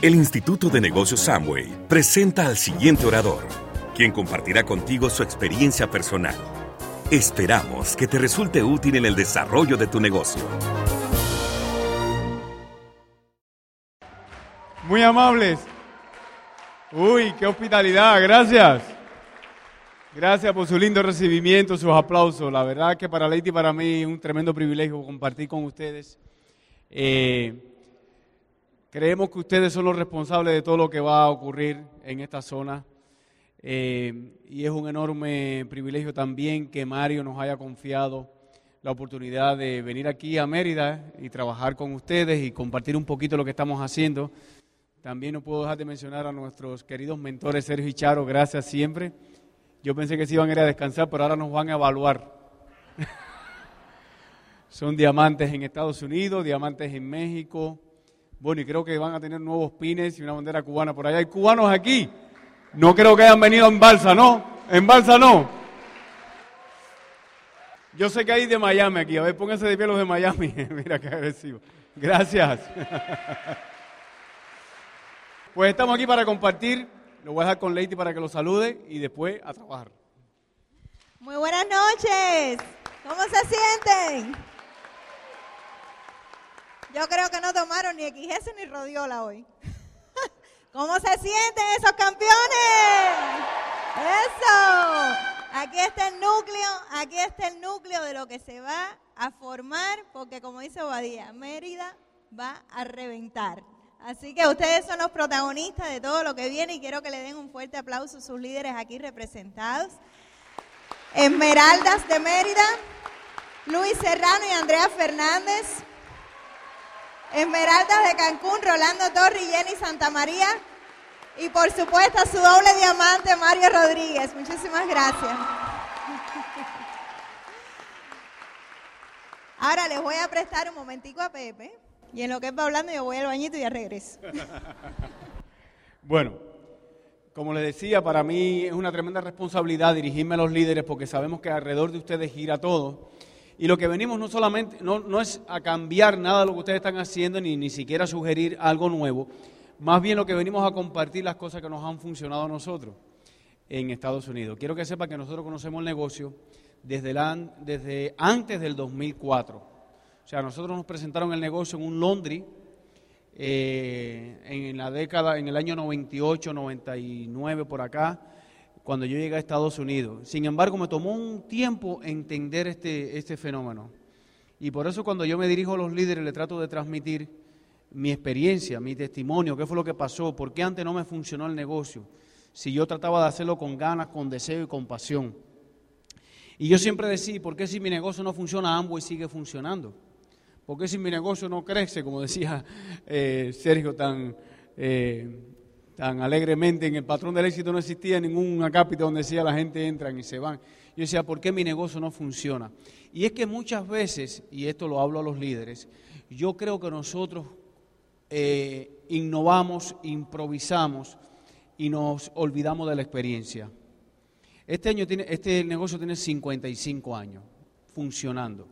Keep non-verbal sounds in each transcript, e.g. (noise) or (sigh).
El Instituto de Negocios Samway presenta al siguiente orador, quien compartirá contigo su experiencia personal. Esperamos que te resulte útil en el desarrollo de tu negocio. Muy amables. Uy, qué hospitalidad, gracias. Gracias por su lindo recibimiento, sus aplausos. La verdad que para Leite y para mí es un tremendo privilegio compartir con ustedes. Eh, creemos que ustedes son los responsables de todo lo que va a ocurrir en esta zona. Eh, y es un enorme privilegio también que Mario nos haya confiado la oportunidad de venir aquí a Mérida y trabajar con ustedes y compartir un poquito lo que estamos haciendo. También no puedo dejar de mencionar a nuestros queridos mentores Sergio y Charo, gracias siempre. Yo pensé que se iban a ir a descansar, pero ahora nos van a evaluar. (laughs) Son diamantes en Estados Unidos, diamantes en México. Bueno, y creo que van a tener nuevos pines y una bandera cubana por allá. Hay cubanos aquí. No creo que hayan venido en balsa, ¿no? En balsa no. Yo sé que hay de Miami aquí. A ver, pónganse de pie los de Miami. (laughs) Mira qué agresivo. Gracias. (laughs) Pues estamos aquí para compartir. Lo voy a dejar con Leite para que lo salude y después a trabajar. Muy buenas noches. ¿Cómo se sienten? Yo creo que no tomaron ni XS ni Rodiola hoy. (laughs) ¿Cómo se sienten esos campeones? Eso. Aquí está el núcleo, aquí está el núcleo de lo que se va a formar, porque como dice Obadía, Mérida va a reventar. Así que ustedes son los protagonistas de todo lo que viene y quiero que le den un fuerte aplauso a sus líderes aquí representados. Esmeraldas de Mérida, Luis Serrano y Andrea Fernández. Esmeraldas de Cancún, Rolando Torri Jenny Santamaría. Y por supuesto su doble diamante, Mario Rodríguez. Muchísimas gracias. Ahora les voy a prestar un momentico a Pepe. Y en lo que va hablando yo voy al bañito y ya regreso. Bueno, como les decía, para mí es una tremenda responsabilidad dirigirme a los líderes porque sabemos que alrededor de ustedes gira todo. Y lo que venimos no solamente, no, no es a cambiar nada de lo que ustedes están haciendo, ni, ni siquiera sugerir algo nuevo, más bien lo que venimos a compartir las cosas que nos han funcionado a nosotros en Estados Unidos. Quiero que sepa que nosotros conocemos el negocio desde, la, desde antes del 2004. O sea, nosotros nos presentaron el negocio en un laundry eh, en la década, en el año 98, 99 por acá, cuando yo llegué a Estados Unidos. Sin embargo, me tomó un tiempo entender este, este fenómeno. Y por eso cuando yo me dirijo a los líderes, le trato de transmitir mi experiencia, mi testimonio, qué fue lo que pasó, por qué antes no me funcionó el negocio, si yo trataba de hacerlo con ganas, con deseo y con pasión. Y yo siempre decía, ¿por qué si mi negocio no funciona, y sigue funcionando? ¿Por qué si mi negocio no crece, como decía (laughs) eh, Sergio tan, eh, tan alegremente, en el patrón del éxito no existía ningún acápite donde decía la gente entran y se van? Yo decía, ¿por qué mi negocio no funciona? Y es que muchas veces, y esto lo hablo a los líderes, yo creo que nosotros eh, innovamos, improvisamos y nos olvidamos de la experiencia. Este, año tiene, este negocio tiene 55 años funcionando.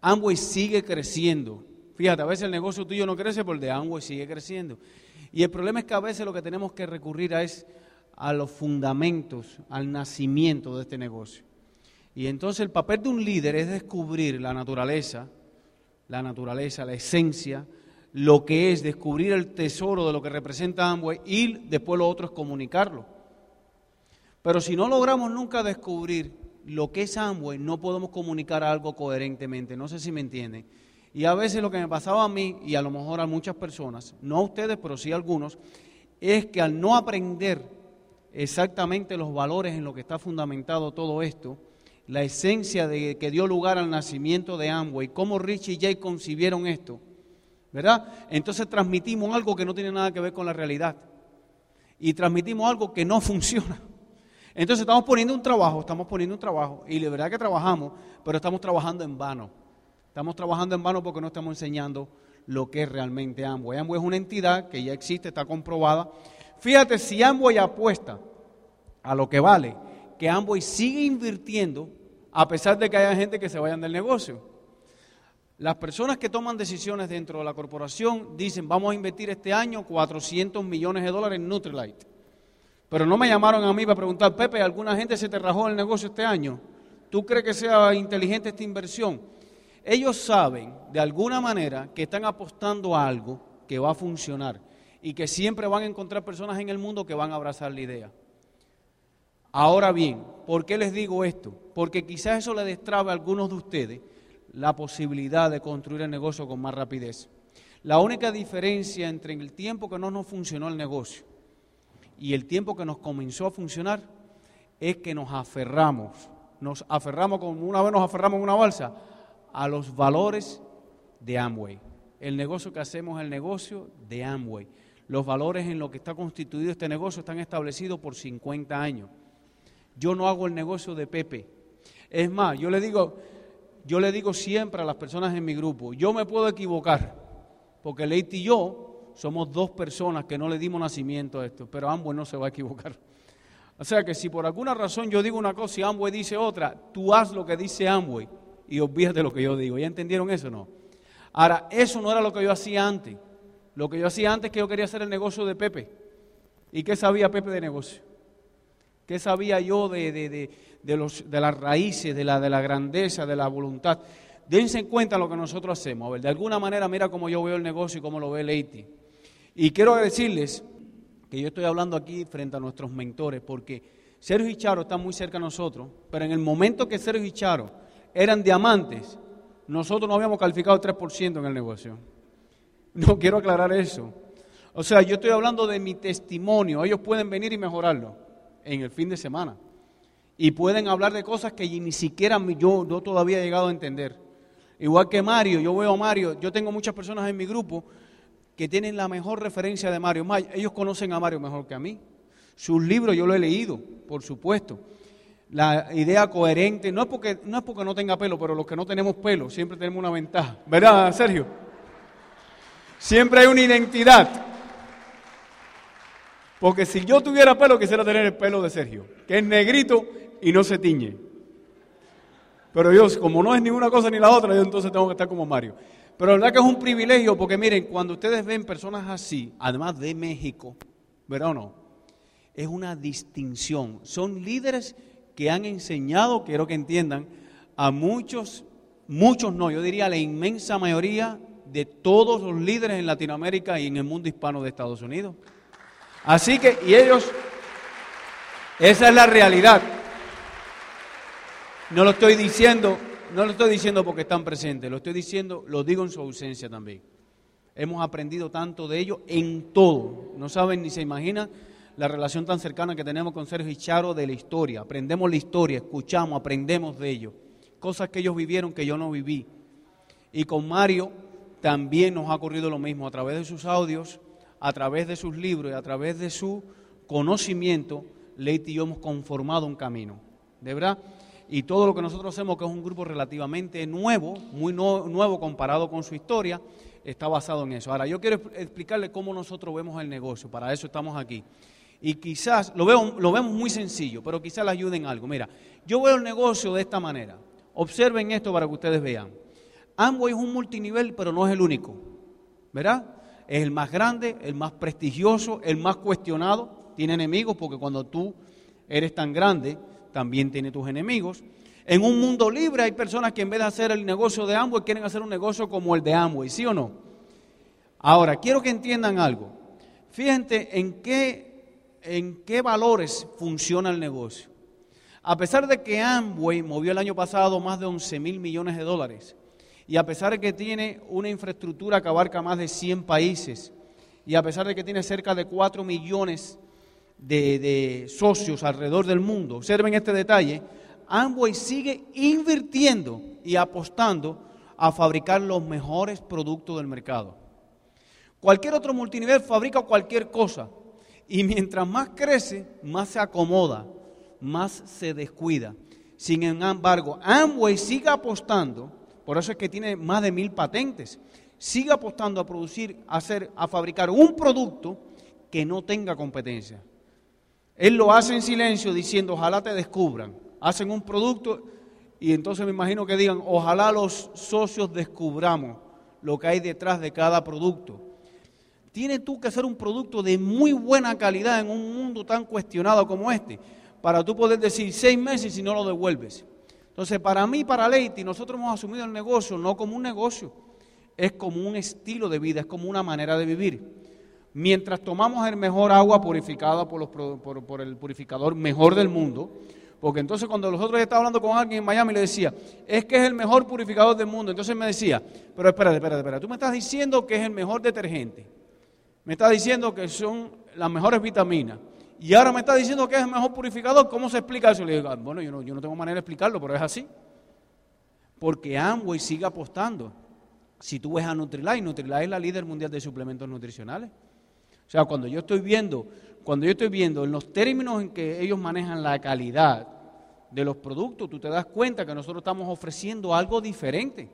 Amway sigue creciendo. Fíjate, a veces el negocio tuyo no crece, pero el de Amway sigue creciendo. Y el problema es que a veces lo que tenemos que recurrir a es a los fundamentos, al nacimiento de este negocio. Y entonces el papel de un líder es descubrir la naturaleza, la naturaleza, la esencia, lo que es descubrir el tesoro de lo que representa Amway y después lo otro es comunicarlo. Pero si no logramos nunca descubrir lo que es Amway, no podemos comunicar algo coherentemente. No sé si me entienden. Y a veces lo que me pasaba a mí, y a lo mejor a muchas personas, no a ustedes, pero sí a algunos, es que al no aprender exactamente los valores en lo que está fundamentado todo esto, la esencia de que dio lugar al nacimiento de Amway, cómo Rich y Jay concibieron esto, ¿verdad? Entonces transmitimos algo que no tiene nada que ver con la realidad. Y transmitimos algo que no (laughs) funciona. Entonces estamos poniendo un trabajo, estamos poniendo un trabajo, y de verdad que trabajamos, pero estamos trabajando en vano. Estamos trabajando en vano porque no estamos enseñando lo que es realmente Amway. Amway es una entidad que ya existe, está comprobada. Fíjate, si Amway apuesta a lo que vale, que Amway sigue invirtiendo a pesar de que haya gente que se vayan del negocio. Las personas que toman decisiones dentro de la corporación dicen, vamos a invertir este año 400 millones de dólares en Nutrilite. Pero no me llamaron a mí para preguntar, Pepe, ¿alguna gente se te rajó el negocio este año? ¿Tú crees que sea inteligente esta inversión? Ellos saben, de alguna manera, que están apostando a algo que va a funcionar y que siempre van a encontrar personas en el mundo que van a abrazar la idea. Ahora bien, ¿por qué les digo esto? Porque quizás eso le destrabe a algunos de ustedes la posibilidad de construir el negocio con más rapidez. La única diferencia entre el tiempo que no nos funcionó el negocio y el tiempo que nos comenzó a funcionar es que nos aferramos, nos aferramos como una vez nos aferramos en una balsa a los valores de Amway. El negocio que hacemos es el negocio de Amway. Los valores en lo que está constituido este negocio están establecidos por 50 años. Yo no hago el negocio de Pepe. Es más, yo le digo, yo le digo siempre a las personas en mi grupo, yo me puedo equivocar, porque Leite y yo somos dos personas que no le dimos nacimiento a esto, pero Amway no se va a equivocar. O sea que si por alguna razón yo digo una cosa y Amway dice otra, tú haz lo que dice Amway y olvídate lo que yo digo. ¿Ya entendieron eso o no? Ahora, eso no era lo que yo hacía antes. Lo que yo hacía antes es que yo quería hacer el negocio de Pepe. ¿Y qué sabía Pepe de negocio? ¿Qué sabía yo de, de, los, de las raíces, de la, de la grandeza, de la voluntad? Dense en cuenta lo que nosotros hacemos. A ver, de alguna manera, mira cómo yo veo el negocio y cómo lo ve Leiti. Y quiero decirles que yo estoy hablando aquí frente a nuestros mentores, porque Sergio y Charo están muy cerca de nosotros, pero en el momento que Sergio y Charo eran diamantes, nosotros no habíamos calificado 3% en el negocio. No quiero aclarar eso. O sea, yo estoy hablando de mi testimonio. Ellos pueden venir y mejorarlo en el fin de semana. Y pueden hablar de cosas que ni siquiera yo, yo todavía he llegado a entender. Igual que Mario, yo veo a Mario, yo tengo muchas personas en mi grupo que tienen la mejor referencia de Mario. Ellos conocen a Mario mejor que a mí. Sus libros yo lo he leído, por supuesto la idea coherente, no es, porque, no es porque no tenga pelo, pero los que no tenemos pelo siempre tenemos una ventaja. ¿Verdad, Sergio? Siempre hay una identidad. Porque si yo tuviera pelo, quisiera tener el pelo de Sergio, que es negrito y no se tiñe. Pero Dios, como no es ni una cosa ni la otra, yo entonces tengo que estar como Mario. Pero la verdad que es un privilegio, porque miren, cuando ustedes ven personas así, además de México, ¿verdad o no? Es una distinción. Son líderes que han enseñado, quiero que entiendan, a muchos, muchos no, yo diría la inmensa mayoría de todos los líderes en Latinoamérica y en el mundo hispano de Estados Unidos. Así que, y ellos, esa es la realidad. No lo estoy diciendo, no lo estoy diciendo porque están presentes, lo estoy diciendo, lo digo en su ausencia también. Hemos aprendido tanto de ellos en todo. No saben ni se imaginan la relación tan cercana que tenemos con Sergio y Charo de la historia. Aprendemos la historia, escuchamos, aprendemos de ellos. Cosas que ellos vivieron que yo no viví. Y con Mario también nos ha ocurrido lo mismo. A través de sus audios, a través de sus libros y a través de su conocimiento, Leite y yo hemos conformado un camino. ¿De verdad? Y todo lo que nosotros hacemos, que es un grupo relativamente nuevo, muy nuevo comparado con su historia, está basado en eso. Ahora, yo quiero explicarle cómo nosotros vemos el negocio. Para eso estamos aquí y quizás lo, veo, lo vemos muy sencillo, pero quizás le ayuden algo. Mira, yo veo el negocio de esta manera. Observen esto para que ustedes vean. Amway es un multinivel, pero no es el único. ¿Verdad? Es el más grande, el más prestigioso, el más cuestionado. Tiene enemigos porque cuando tú eres tan grande, también tiene tus enemigos. En un mundo libre hay personas que en vez de hacer el negocio de Amway quieren hacer un negocio como el de Amway, ¿sí o no? Ahora, quiero que entiendan algo. Fíjense en qué en qué valores funciona el negocio. A pesar de que Amway movió el año pasado más de 11 mil millones de dólares, y a pesar de que tiene una infraestructura que abarca más de 100 países, y a pesar de que tiene cerca de 4 millones de, de socios alrededor del mundo, observen este detalle, Amway sigue invirtiendo y apostando a fabricar los mejores productos del mercado. Cualquier otro multinivel fabrica cualquier cosa, y mientras más crece, más se acomoda, más se descuida. Sin embargo, Amway sigue apostando, por eso es que tiene más de mil patentes, sigue apostando a producir, a, hacer, a fabricar un producto que no tenga competencia. Él lo hace en silencio diciendo, ojalá te descubran. Hacen un producto Y entonces me imagino que digan, ojalá los socios descubramos lo que hay detrás de cada producto. Tienes tú que hacer un producto de muy buena calidad en un mundo tan cuestionado como este, para tú poder decir seis meses y no lo devuelves. Entonces, para mí, para Leite, nosotros hemos asumido el negocio no como un negocio, es como un estilo de vida, es como una manera de vivir. Mientras tomamos el mejor agua purificada por, los, por el purificador mejor del mundo, porque entonces cuando nosotros estaba hablando con alguien en Miami le decía, es que es el mejor purificador del mundo. Entonces me decía, pero espérate, espérate, espérate, tú me estás diciendo que es el mejor detergente. Me estás diciendo que son las mejores vitaminas. Y ahora me estás diciendo que es el mejor purificador. ¿Cómo se explica eso? Le digo, ah, bueno, yo no, yo no tengo manera de explicarlo, pero es así. Porque Amway sigue apostando. Si tú ves a Nutrilite, Nutrilite es la líder mundial de suplementos nutricionales. O sea, cuando yo estoy viendo cuando yo estoy viendo en los términos en que ellos manejan la calidad de los productos, tú te das cuenta que nosotros estamos ofreciendo algo diferente.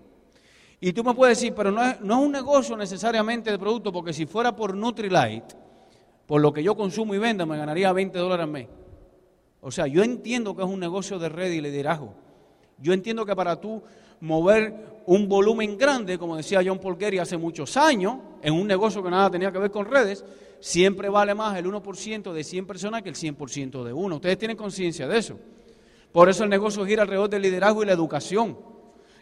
Y tú me puedes decir, pero no es, no es un negocio necesariamente de producto, porque si fuera por Nutrilite, por lo que yo consumo y vendo, me ganaría 20 dólares al mes. O sea, yo entiendo que es un negocio de red y liderazgo. Yo entiendo que para tú mover un volumen grande, como decía John Paul Getty hace muchos años, en un negocio que nada tenía que ver con redes, siempre vale más el 1% de 100 personas que el 100% de uno. Ustedes tienen conciencia de eso. Por eso el negocio gira alrededor del liderazgo y la educación.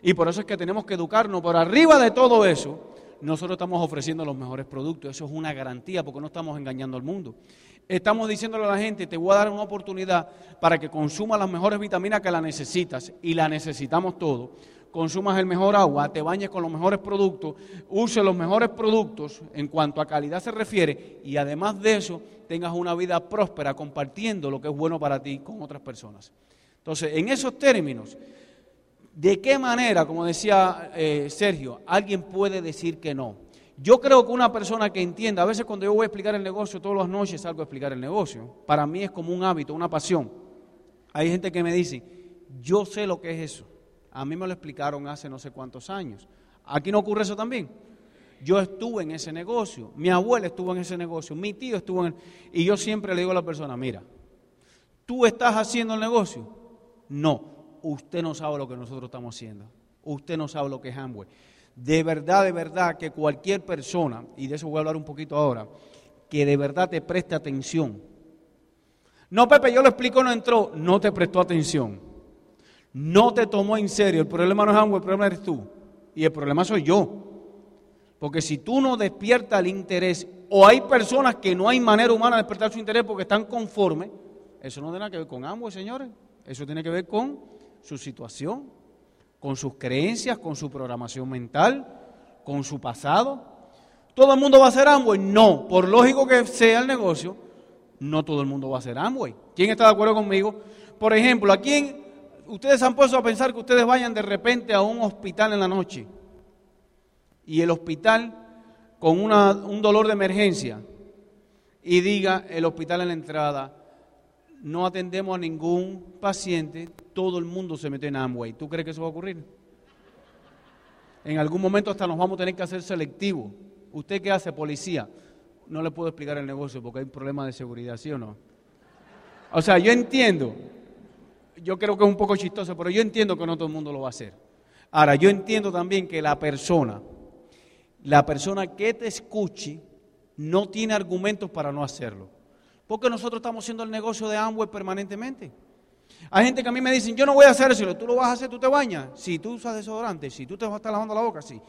Y por eso es que tenemos que educarnos. Por arriba de todo eso, nosotros estamos ofreciendo los mejores productos. Eso es una garantía porque no estamos engañando al mundo. Estamos diciéndole a la gente, te voy a dar una oportunidad para que consuma las mejores vitaminas que la necesitas. Y la necesitamos todos consumas el mejor agua, te bañes con los mejores productos, uses los mejores productos en cuanto a calidad se refiere y además de eso tengas una vida próspera compartiendo lo que es bueno para ti con otras personas. Entonces, en esos términos, ¿de qué manera, como decía eh, Sergio, alguien puede decir que no? Yo creo que una persona que entienda, a veces cuando yo voy a explicar el negocio, todas las noches salgo a explicar el negocio, para mí es como un hábito, una pasión. Hay gente que me dice, yo sé lo que es eso. A mí me lo explicaron hace no sé cuántos años. Aquí no ocurre eso también. Yo estuve en ese negocio, mi abuela estuvo en ese negocio, mi tío estuvo en... Y yo siempre le digo a la persona, mira, ¿tú estás haciendo el negocio? No, usted no sabe lo que nosotros estamos haciendo. Usted no sabe lo que es Amway. De verdad, de verdad, que cualquier persona, y de eso voy a hablar un poquito ahora, que de verdad te preste atención. No, Pepe, yo lo explico, no entró, no te prestó atención no te tomó en serio. El problema no es algo, el problema eres tú. Y el problema soy yo. Porque si tú no despiertas el interés, o hay personas que no hay manera humana de despertar su interés porque están conformes, eso no tiene nada que ver con ambos, señores. Eso tiene que ver con su situación, con sus creencias, con su programación mental, con su pasado. ¿Todo el mundo va a ser Amway? No. Por lógico que sea el negocio, no todo el mundo va a ser Amway. ¿Quién está de acuerdo conmigo? Por ejemplo, aquí en, ustedes han puesto a pensar que ustedes vayan de repente a un hospital en la noche y el hospital con un dolor de emergencia y diga el hospital en la entrada, no atendemos a ningún paciente, todo el mundo se mete en Amway. ¿Tú crees que eso va a ocurrir? En algún momento hasta nos vamos a tener que hacer selectivo. ¿Usted qué hace, policía? No le puedo explicar el negocio porque hay un problema de seguridad, ¿sí o no? O sea, yo entiendo yo creo que es un poco chistoso, pero yo entiendo que no todo el mundo lo va a hacer. Ahora, yo entiendo también que la persona, la persona que te escuche, no tiene argumentos para no hacerlo. Porque nosotros estamos haciendo el negocio de Amway permanentemente. Hay gente que a mí me dicen, yo no voy a hacer eso, tú lo vas a hacer, tú te bañas. Si tú usas desodorante, si tú te vas a estar lavando la boca, sí.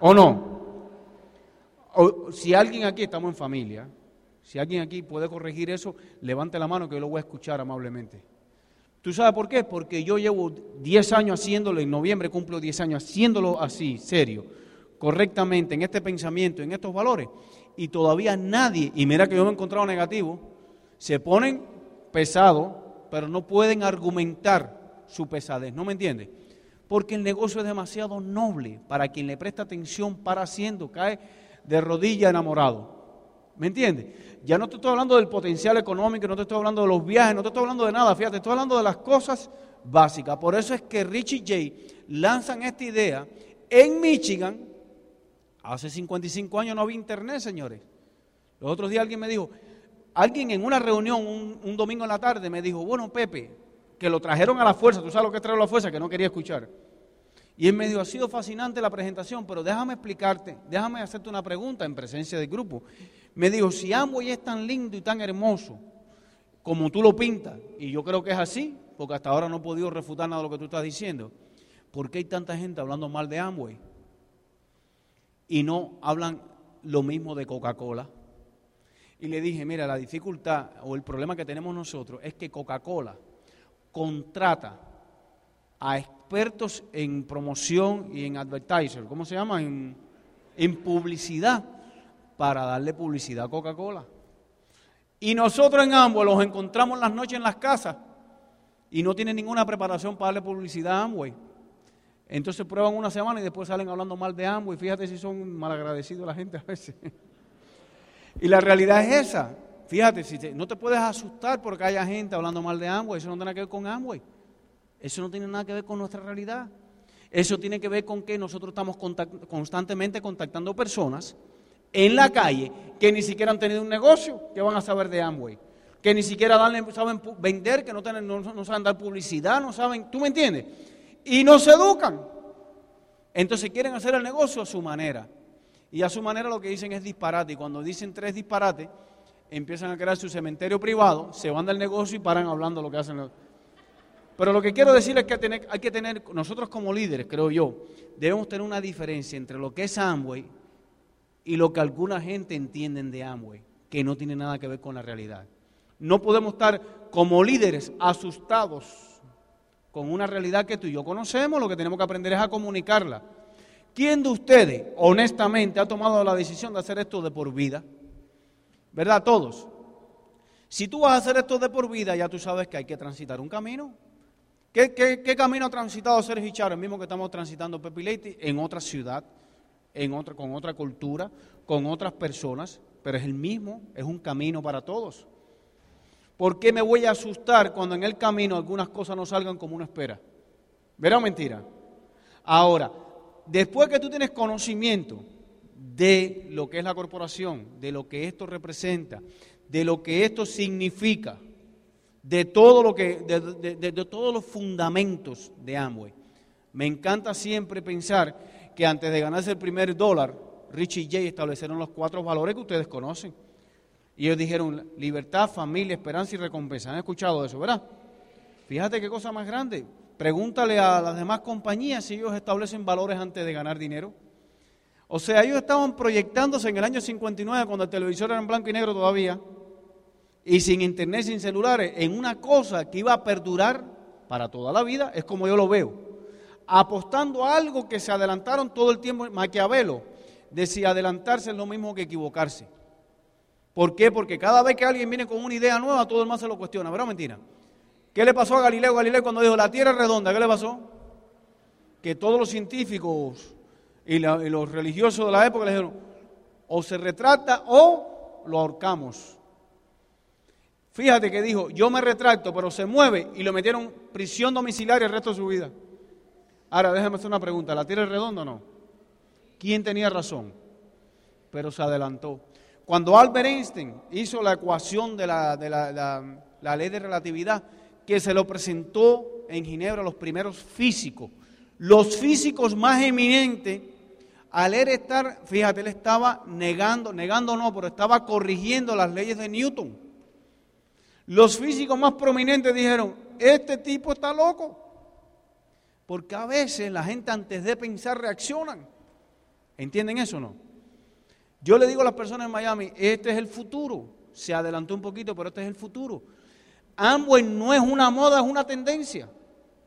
¿O no? O, si alguien aquí, estamos en familia, si alguien aquí puede corregir eso, levante la mano que yo lo voy a escuchar amablemente. ¿Tú sabes por qué? Porque yo llevo 10 años haciéndolo, en noviembre cumplo 10 años haciéndolo así, serio, correctamente, en este pensamiento, en estos valores, y todavía nadie, y mira que yo me he encontrado negativo, se ponen pesados, pero no pueden argumentar su pesadez, ¿no me entiendes? Porque el negocio es demasiado noble para quien le presta atención para haciendo, cae de rodilla enamorado. ¿Me entiendes? Ya no te estoy hablando del potencial económico, no te estoy hablando de los viajes, no te estoy hablando de nada, fíjate, estoy hablando de las cosas básicas. Por eso es que Richie J lanzan esta idea en Michigan. Hace 55 años no había internet, señores. Los otros días alguien me dijo, alguien en una reunión un, domingo en la tarde me dijo, bueno, Pepe, que lo trajeron a la fuerza, tú sabes lo que trajo a la fuerza, que no quería escuchar. Y él me dijo, ha sido fascinante la presentación, pero déjame explicarte, déjame hacerte una pregunta en presencia del grupo. Me dijo, si Amway es tan lindo y tan hermoso como tú lo pintas, y yo creo que es así, porque hasta ahora no he podido refutar nada de lo que tú estás diciendo, ¿por qué hay tanta gente hablando mal de Amway? Y no hablan lo mismo de Coca-Cola. Y le dije, mira, la dificultad o el problema que tenemos nosotros es que Coca-Cola contrata a expertos en promoción y en advertiser, ¿cómo se llama? En, en publicidad, para darle publicidad a Coca-Cola. Y nosotros en ambos los encontramos las noches en las casas y no tienen ninguna preparación para darle publicidad a Amway. Entonces prueban una semana y después salen hablando mal de Amway. Fíjate si son malagradecidos la gente a veces. (laughs) y la realidad es esa. Fíjate, si no te puedes asustar porque haya gente hablando mal de Amway. Eso no tiene nada que ver con Amway. Eso no tiene nada que ver con nuestra realidad. Eso tiene que ver con que nosotros estamos constantemente contactando personas en la calle que ni siquiera han tenido un negocio, que van a saber de Amway. Que ni siquiera saben vender, que no, no saben dar publicidad, no saben, ¿tú me entiendes? Y no se educan. Entonces quieren hacer el negocio a su manera. Y a su manera lo que dicen es disparate. Y cuando dicen tres disparates, empiezan a crear su cementerio privado, se van del negocio y paran hablando lo que hacen. Pero lo que quiero decir es que hay que tener, nosotros como líderes, creo yo, debemos tener una diferencia entre lo que es Amway y lo que alguna gente entienden de Amway, que no tiene nada que ver con la realidad. No podemos estar como líderes asustados con una realidad que tú y yo conocemos, lo que tenemos que aprender es a comunicarla. ¿Quién de ustedes, honestamente, ha tomado la decisión de hacer esto de por vida? ¿Verdad? Todos. Si tú vas a hacer esto de por vida, ya tú sabes que hay que transitar un camino. ¿Qué, camino ha transitado Sergio Charo? El mismo que estamos transitando Pepi Leite en otra ciudad, en otra, con otra cultura, con otras personas, pero es el mismo, es un camino para todos. ¿Por qué me voy a asustar cuando en el camino algunas cosas no salgan como uno espera? ¿Verdad o mentira? Ahora, después que tú tienes conocimiento de lo que es la corporación, de lo que esto representa, de lo que esto significa, de todo lo que, de, todos los fundamentos de Amway. Me encanta siempre pensar que antes de ganarse el primer dólar, Richie y Jay establecieron los cuatro valores que ustedes conocen. Y ellos dijeron libertad, familia, esperanza y recompensa. ¿Han escuchado eso, verdad? Fíjate qué cosa más grande. Pregúntale a las demás compañías si ellos establecen valores antes de ganar dinero. O sea, ellos estaban proyectándose en el año 59, cuando el televisor era en blanco y negro todavía, y sin internet, sin celulares, en una cosa que iba a perdurar para toda la vida, es como yo lo veo. Apostando a algo que se adelantaron todo el tiempo. Maquiavelo decía, adelantarse es lo mismo que equivocarse. ¿Por qué? Porque cada vez que alguien viene con una idea nueva, todo el mundo se lo cuestiona, ¿verdad mentira? ¿Qué le pasó a Galileo Galileo cuando dijo la Tierra es redonda? ¿Qué le pasó? Que todos los científicos y, los religiosos de la época le dijeron, o se retrata o lo ahorcamos. Fíjate que dijo, yo me retracto, pero se mueve y lo metieron prisión domiciliaria el resto de su vida. Ahora, déjame hacer una pregunta, ¿la Tierra es redonda o no? ¿Quién tenía razón? Pero se adelantó. Cuando Albert Einstein hizo la ecuación de la, de la ley de relatividad, que se lo presentó en Ginebra los primeros físicos, los físicos más eminentes, al él estar, fíjate, él estaba negando, negando no, pero estaba corrigiendo las leyes de Newton. Los físicos más prominentes dijeron, este tipo está loco. Porque a veces la gente antes de pensar reaccionan. ¿Entienden eso o no? Yo le digo a las personas en Miami, este es el futuro. Se adelantó un poquito, pero este es el futuro. Amway no es una moda, es una tendencia.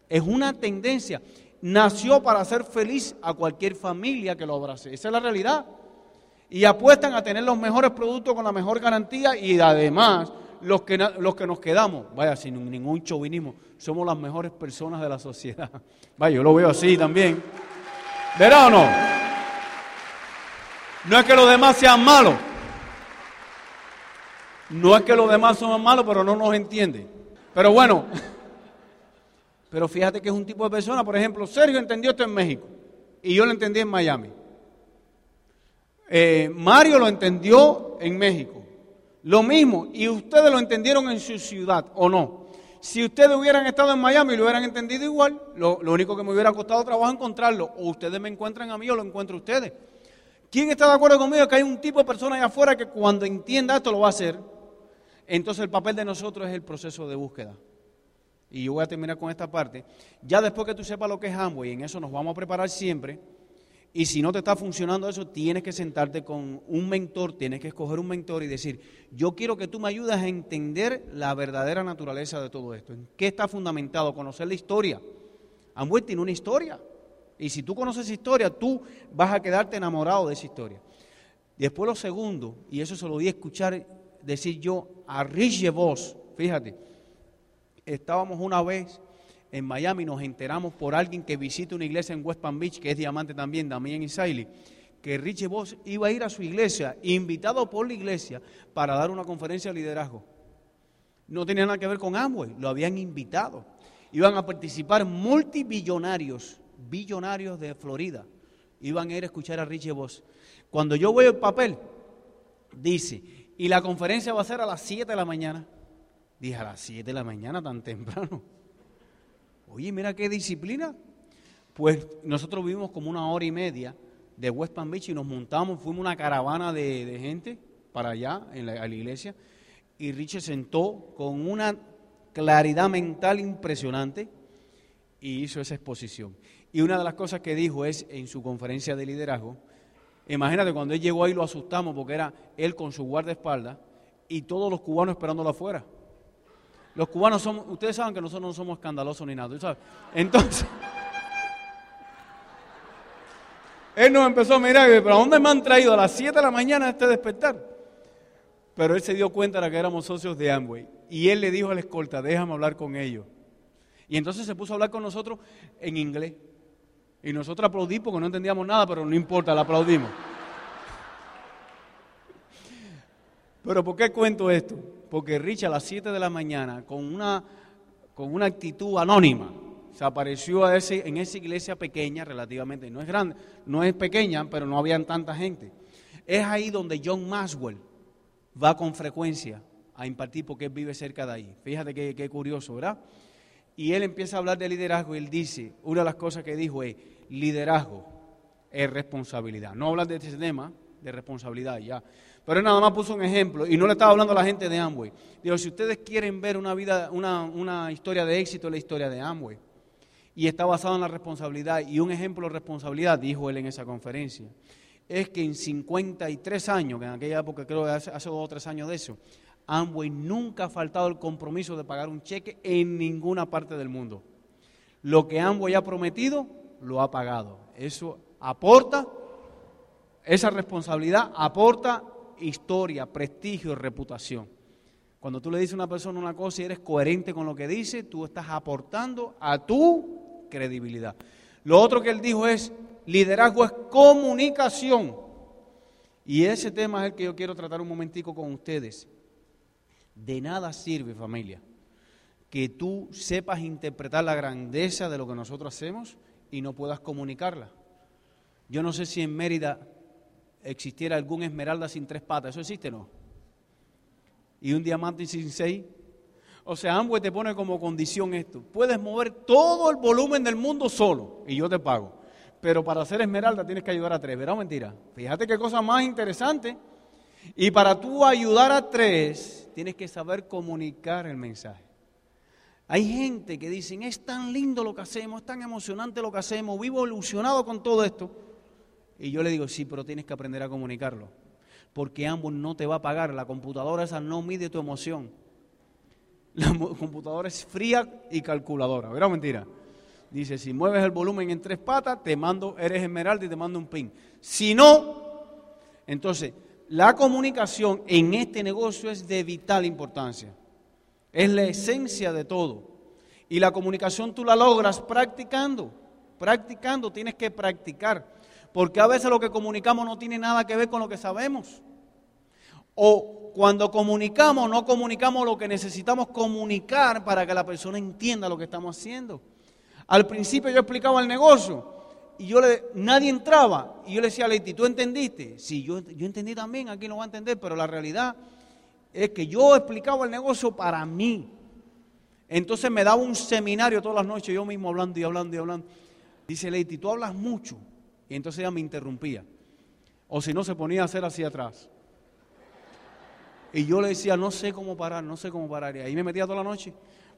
Es una tendencia. Nació para hacer feliz a cualquier familia que lo abrace. Esa es la realidad. Y apuestan a tener los mejores productos con la mejor garantía y además los que, los que nos quedamos, vaya, sin ningún chauvinismo, somos las mejores personas de la sociedad. (laughs) Vaya, yo lo veo así también. ¿Verá o no? No es que los demás sean malos. No es que los demás son malos, pero no nos entienden. Pero bueno, (laughs) pero fíjate que es un tipo de persona. Por ejemplo, Sergio entendió esto en México y yo lo entendí en Miami. Eh, Mario lo entendió en México. Lo mismo, y ustedes lo entendieron en su ciudad o no. Si ustedes hubieran estado en Miami y lo hubieran entendido igual, lo, lo único que me hubiera costado trabajo encontrarlo, o ustedes me encuentran a mí o lo encuentro a ustedes. ¿Quién está de acuerdo conmigo que hay un tipo de persona allá afuera que cuando entienda esto lo va a hacer? Entonces el papel de nosotros es el proceso de búsqueda. Y yo voy a terminar con esta parte. Ya después que tú sepas lo que es Amway, en eso nos vamos a preparar siempre. Y si no te está funcionando eso, tienes que sentarte con un mentor, tienes que escoger un mentor y decir, yo quiero que tú me ayudes a entender la verdadera naturaleza de todo esto. ¿En qué está fundamentado? Conocer la historia. Amway tiene una historia. Y si tú conoces esa historia, tú vas a quedarte enamorado de esa historia. Después lo segundo, y eso se lo di a escuchar decir yo a Rich Vos, fíjate, estábamos una vez en Miami nos enteramos por alguien que visita una iglesia en West Palm Beach, que es diamante también, Damien Isaili, que Richie Voss iba a ir a su iglesia, invitado por la iglesia, para dar una conferencia de liderazgo. No tenía nada que ver con Amway, lo habían invitado. Iban a participar multibillonarios, billonarios de Florida. Iban a ir a escuchar a Richie Voss. Cuando yo veo el papel, dice, y la conferencia va a ser a las 7 de la mañana. Dije, a las 7 de la mañana, tan temprano. Oye, mira qué disciplina. Pues nosotros vivimos como una hora y media de West Palm Beach y nos montamos, fuimos una caravana de, gente para allá, en la, a la iglesia, y Richie sentó con una claridad mental impresionante y hizo esa exposición. Y una de las cosas que dijo es en su conferencia de liderazgo, imagínate cuando él llegó ahí lo asustamos porque era él con su guardaespaldas y todos los cubanos esperándolo afuera. Los cubanos somos, ustedes saben que nosotros no somos escandalosos ni nada, ¿sabes? Entonces, (laughs) él nos empezó a mirar y pero ¿a dónde me han traído? A las 7 de la mañana este despertar. Pero él se dio cuenta de que éramos socios de Amway. Y él le dijo a la escolta, déjame hablar con ellos. Y entonces se puso a hablar con nosotros en inglés. Y nosotros aplaudimos porque no entendíamos nada, pero no importa, le aplaudimos. Pero ¿por qué cuento esto? porque Rich a las 7 de la mañana, con una, con una actitud anónima, se apareció a ese, en esa iglesia pequeña, relativamente, no es grande, no es pequeña, pero no había tanta gente. Es ahí donde John Maxwell va con frecuencia a impartir porque él vive cerca de ahí. Fíjate qué, qué curioso, ¿verdad? Y él empieza a hablar de liderazgo y él dice, una de las cosas que dijo es, liderazgo es responsabilidad. No hablar de este tema de responsabilidad ya. Pero él nada más puso un ejemplo y no le estaba hablando a la gente de Amway. Digo, si ustedes quieren ver una, vida, una, una historia de éxito, es la historia de Amway. Y está basado en la responsabilidad. Y un ejemplo de responsabilidad, dijo él en esa conferencia, es que en 53 años, que en aquella época creo que hace, hace dos o tres años de eso, Amway nunca ha faltado el compromiso de pagar un cheque en ninguna parte del mundo. Lo que Amway ha prometido, lo ha pagado. Eso aporta, esa responsabilidad aporta historia, prestigio, reputación. Cuando tú le dices a una persona una cosa y eres coherente con lo que dice, tú estás aportando a tu credibilidad. Lo otro que él dijo es, liderazgo es comunicación. Y ese tema es el que yo quiero tratar un momentico con ustedes. De nada sirve, familia, que tú sepas interpretar la grandeza de lo que nosotros hacemos y no puedas comunicarla. Yo no sé si en Mérida existiera algún esmeralda sin tres patas. ¿Eso existe no? Y un diamante sin seis. O sea, Amway te pone como condición esto. Puedes mover todo el volumen del mundo solo y yo te pago. Pero para hacer esmeralda tienes que ayudar a tres. ¿Verdad mentira? Fíjate qué cosa más interesante. Y para tú ayudar a tres, tienes que saber comunicar el mensaje. Hay gente que dicen, es tan lindo lo que hacemos, es tan emocionante lo que hacemos, vivo ilusionado con todo esto. Y yo le digo, sí, pero tienes que aprender a comunicarlo. Porque ambos no te va a pagar. La computadora esa no mide tu emoción. La computadora es fría y calculadora. ¿Verdad mentira? Dice, si mueves el volumen en tres patas, te mando, eres esmeralda y te mando un pin. Si no, entonces, la comunicación en este negocio es de vital importancia. Es la esencia de todo. Y la comunicación tú la logras practicando. Practicando, tienes que practicar porque a veces lo que comunicamos no tiene nada que ver con lo que sabemos. O cuando comunicamos, no comunicamos lo que necesitamos comunicar para que la persona entienda lo que estamos haciendo. Al principio yo explicaba el negocio y yo le, nadie entraba y yo le decía a Leti, ¿tú entendiste? Sí, yo, yo entendí también, aquí no va a entender, pero la realidad es que yo explicaba el negocio para mí. Entonces me daba un seminario todas las noches, yo mismo hablando y hablando y hablando. Dice Leiti, tú hablas mucho. Y entonces ella me interrumpía. O si no, se ponía a hacer hacia atrás. Y yo le decía, no sé cómo parar, no sé cómo parar. Y ahí me metía toda la noche.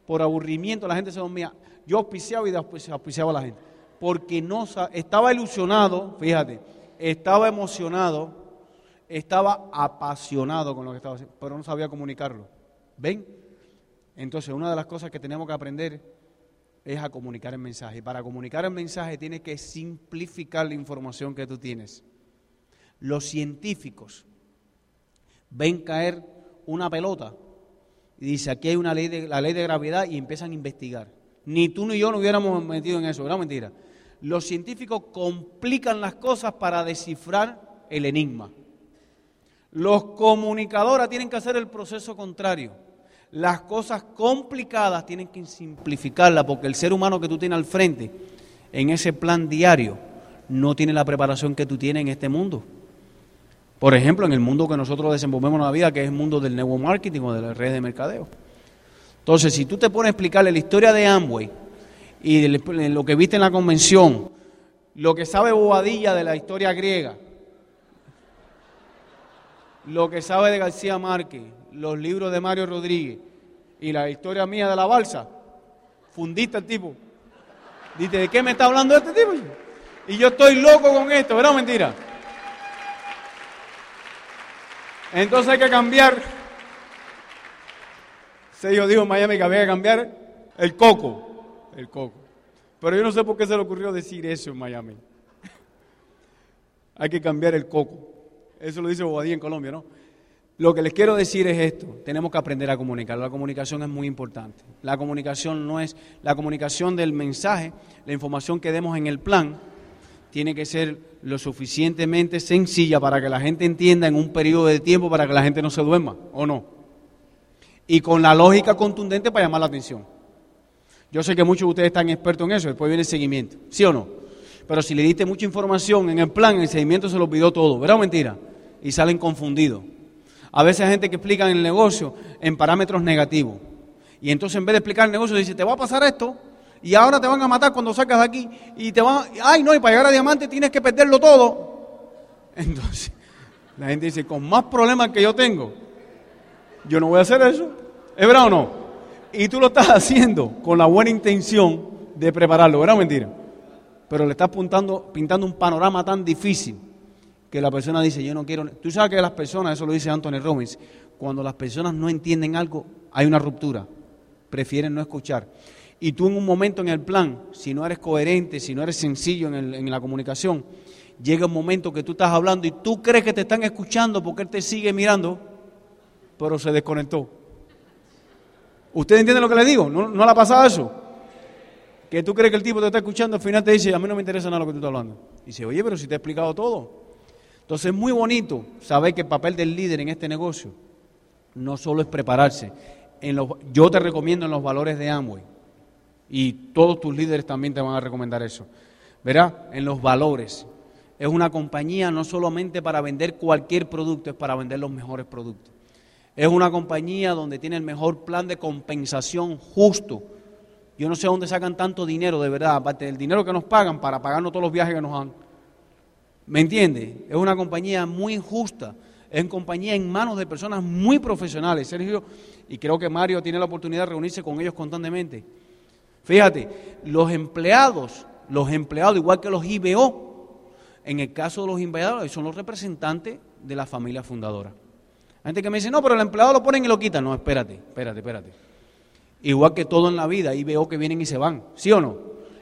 Por aburrimiento, la gente se dormía. Yo auspiciaba y auspiciaba a la gente. Porque no estaba ilusionado, fíjate, estaba emocionado, estaba apasionado con lo que estaba haciendo, pero no sabía comunicarlo. ¿Ven? Entonces, una de las cosas que tenemos que aprender es a comunicar el mensaje. Y para comunicar el mensaje tienes que simplificar la información que tú tienes. Los científicos ven caer una pelota y dice, aquí hay una ley de, la ley de gravedad y empiezan a investigar. Ni tú ni yo nos hubiéramos metido en eso, ¿verdad? Mentira. Los científicos complican las cosas para descifrar el enigma. Los comunicadores tienen que hacer el proceso contrario. Las cosas complicadas tienen que simplificarlas porque el ser humano que tú tienes al frente en ese plan diario no tiene la preparación que tú tienes en este mundo. Por ejemplo, en el mundo que nosotros desenvolvemos en la vida, que es el mundo del nuevo marketing o de las redes de mercadeo. Entonces, si tú te pones a explicarle la historia de Amway y lo que viste en la convención, lo que sabe Bobadilla de la historia griega, lo que sabe de García Márquez, los libros de Mario Rodríguez y la historia mía de la balsa, fundiste el tipo. Dice, ¿de qué me está hablando este tipo? Y yo estoy loco con esto, ¿verdad o mentira? Entonces hay que cambiar. Se yo dijo en Miami que había que cambiar el coco. El coco. Pero yo no sé por qué se le ocurrió decir eso en Miami. hay que cambiar el coco. Eso lo dice Bobadilla en Colombia, ¿no? Lo que les quiero decir es esto, tenemos que aprender a comunicar, la comunicación es muy importante. La comunicación no es la comunicación del mensaje, la información que demos en el plan, tiene que ser lo suficientemente sencilla para que la gente entienda en un periodo de tiempo para que la gente no se duerma, ¿o no? Y con la lógica contundente para llamar la atención. Yo sé que muchos de ustedes están expertos en eso, después viene el seguimiento, ¿sí o no? Pero si le diste mucha información en el plan, en el seguimiento se lo olvidó todo, ¿verdad o mentira? Y salen confundidos. A veces hay gente que explica el negocio en parámetros negativos. Y entonces en vez de explicar el negocio dice, te va a pasar esto, y ahora te van a matar cuando sacas de aquí y te van, ay no, y para llegar a diamante tienes que perderlo todo. (laughs) Entonces, la gente dice, con más problemas que yo tengo, yo no voy a hacer eso. ¿Es verdad o no? Y tú lo estás haciendo con la buena intención de prepararlo, ¿verdad o mentira? Pero le estás pintando, un panorama tan difícil que la persona dice, yo no quiero... Tú sabes que las personas, eso lo dice Anthony Robbins, cuando las personas no entienden algo, hay una ruptura, prefieren no escuchar y tú en un momento en el plan, si no eres coherente, si no eres sencillo en, la comunicación, llega un momento que tú estás hablando y tú crees que te están escuchando porque él te sigue mirando, pero se desconectó. ¿Usted entiende lo que le digo? ¿No, no le ha pasado eso? Que tú crees que el tipo te está escuchando, al final te dice, a mí no me interesa nada lo que tú estás hablando. Y dice, oye, pero si te he explicado todo. Entonces es muy bonito saber que el papel del líder en este negocio no solo es prepararse. En los, yo te recomiendo en los valores de Amway y todos tus líderes también te van a recomendar eso. Verá, en los valores. Es una compañía no solamente para vender cualquier producto, es para vender los mejores productos. Es una compañía donde tiene el mejor plan de compensación justo. Yo no sé dónde sacan tanto dinero, de verdad, aparte del dinero que nos pagan para pagarnos todos los viajes que nos dan. ¿Me entiende? Es una compañía muy justa. Es una compañía en manos de personas muy profesionales, Sergio, y creo que Mario tiene la oportunidad de reunirse con ellos constantemente. Fíjate, los empleados, los empleados, igual que los IBO, en el caso de los empleados, son los representantes de la familia fundadora. Hay gente que me dice, no, pero el empleado lo ponen y lo quitan. No, espérate, espérate, espérate. Igual que todo en la vida, IBO que vienen y se van, ¿sí o no?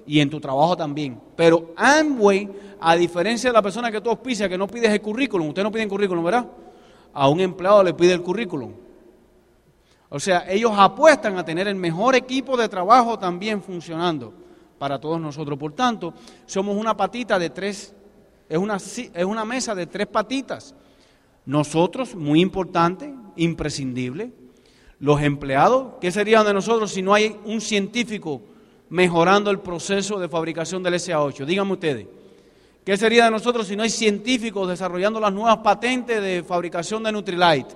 Y en tu trabajo también. Pero Amway, a diferencia de la persona que tú auspicias, que no pides el currículum, usted no pide el currículum, ¿verdad? A un empleado le pide el currículum. O sea, ellos apuestan a tener el mejor equipo de trabajo también funcionando para todos nosotros. Por tanto, somos una patita de tres, es una, es una mesa de tres patitas. Nosotros, muy importante, imprescindible. Los empleados, ¿qué serían de nosotros si no hay un científico mejorando el proceso de fabricación del SA8? Díganme ustedes. ¿Qué sería de nosotros si no hay científicos desarrollando las nuevas patentes de fabricación de Nutrilite?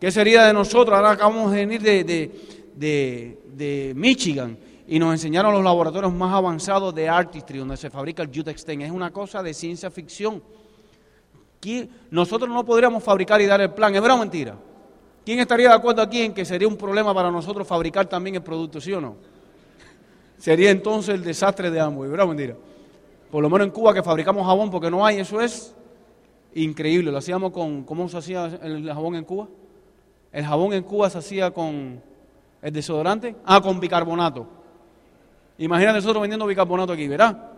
¿Qué sería de nosotros? Ahora acabamos de venir de, de, de Michigan y nos enseñaron los laboratorios más avanzados de Artistry, donde se fabrica el Jutexten. Es una cosa de ciencia ficción. Nosotros no podríamos fabricar y dar el plan, ¿es verdad o mentira? ¿Quién estaría de acuerdo aquí en que sería un problema para nosotros fabricar también el producto, sí o no? Sería entonces el desastre de ambos, ¿verdad o mentira? Por lo menos en Cuba que fabricamos jabón porque no hay, eso es increíble. Lo hacíamos con, ¿cómo se hacía el jabón en Cuba? El jabón en Cuba se hacía con el desodorante, ah, con bicarbonato. Imagínate nosotros vendiendo bicarbonato aquí, ¿verdad?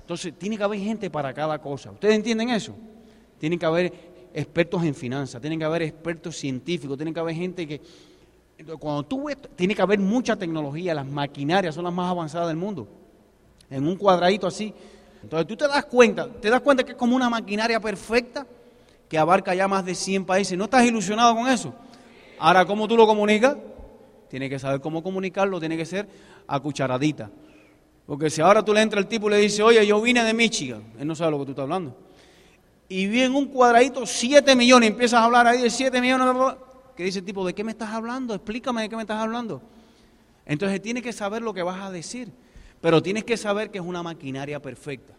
Entonces, tiene que haber gente para cada cosa. ¿Ustedes entienden eso? Tienen que haber expertos en finanzas, tienen que haber expertos científicos, tienen que haber gente que... Cuando tú ves, tiene que haber mucha tecnología, las maquinarias son las más avanzadas del mundo. En un cuadradito así. Entonces tú te das cuenta, te das cuenta que es como una maquinaria perfecta que abarca ya más de 100 países. ¿No estás ilusionado con eso? Ahora, ¿cómo tú lo comunicas? Tiene que saber cómo comunicarlo, tiene que ser a cucharadita. Porque si ahora tú le entras al tipo y le dices, oye, yo vine de Michigan, él no sabe lo que tú estás hablando y vi en un cuadradito 7 millones, y empiezas a hablar ahí de 7 millones, que dice el tipo, ¿de qué me estás hablando? Explícame de qué me estás hablando. Entonces tienes que saber lo que vas a decir, pero tienes que saber que es una maquinaria perfecta,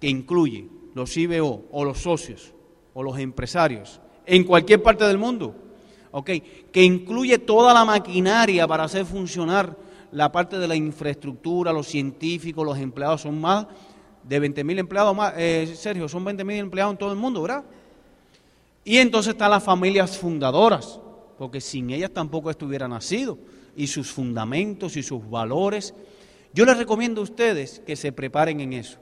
que incluye los IBO o los socios o los empresarios en cualquier parte del mundo, ¿ok? Que incluye toda la maquinaria para hacer funcionar la parte de la infraestructura, los científicos, los empleados, son más de 20 mil empleados más, eh, Sergio, son 20 mil empleados en todo el mundo, ¿verdad? Y entonces están las familias fundadoras, porque sin ellas tampoco estuviera nacido, y sus fundamentos y sus valores. Yo les recomiendo a ustedes que se preparen en eso.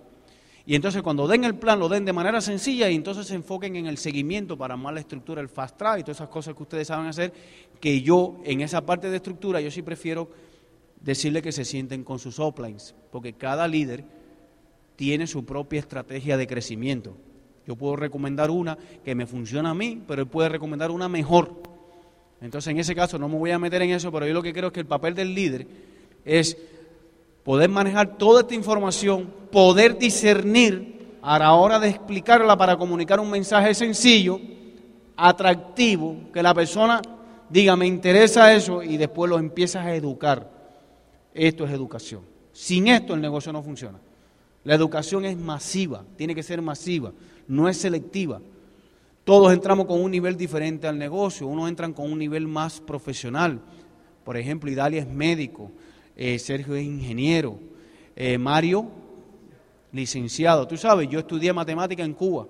Y entonces cuando den el plan, lo den de manera sencilla y entonces se enfoquen en el seguimiento para más la estructura, el fast track y todas esas cosas que ustedes saben hacer, que yo en esa parte de estructura, yo sí prefiero decirle que se sienten con sus uplines, porque cada líder tiene su propia estrategia de crecimiento. Yo puedo recomendar una que me funciona a mí, pero él puede recomendar una mejor. Entonces, en ese caso, no me voy a meter en eso, pero yo lo que creo es que el papel del líder es poder manejar toda esta información, poder discernir a la hora de explicarla para comunicar un mensaje sencillo, atractivo, que la persona diga, me interesa eso, y después lo empiezas a educar. Esto es educación. Sin esto el negocio no funciona. La educación es masiva, tiene que ser masiva, no es selectiva. Todos entramos con un nivel diferente al negocio, unos entran con un nivel más profesional. Por ejemplo, Idalia es médico, eh, Sergio es ingeniero, eh, Mario, licenciado. Tú sabes, yo estudié matemática en Cuba.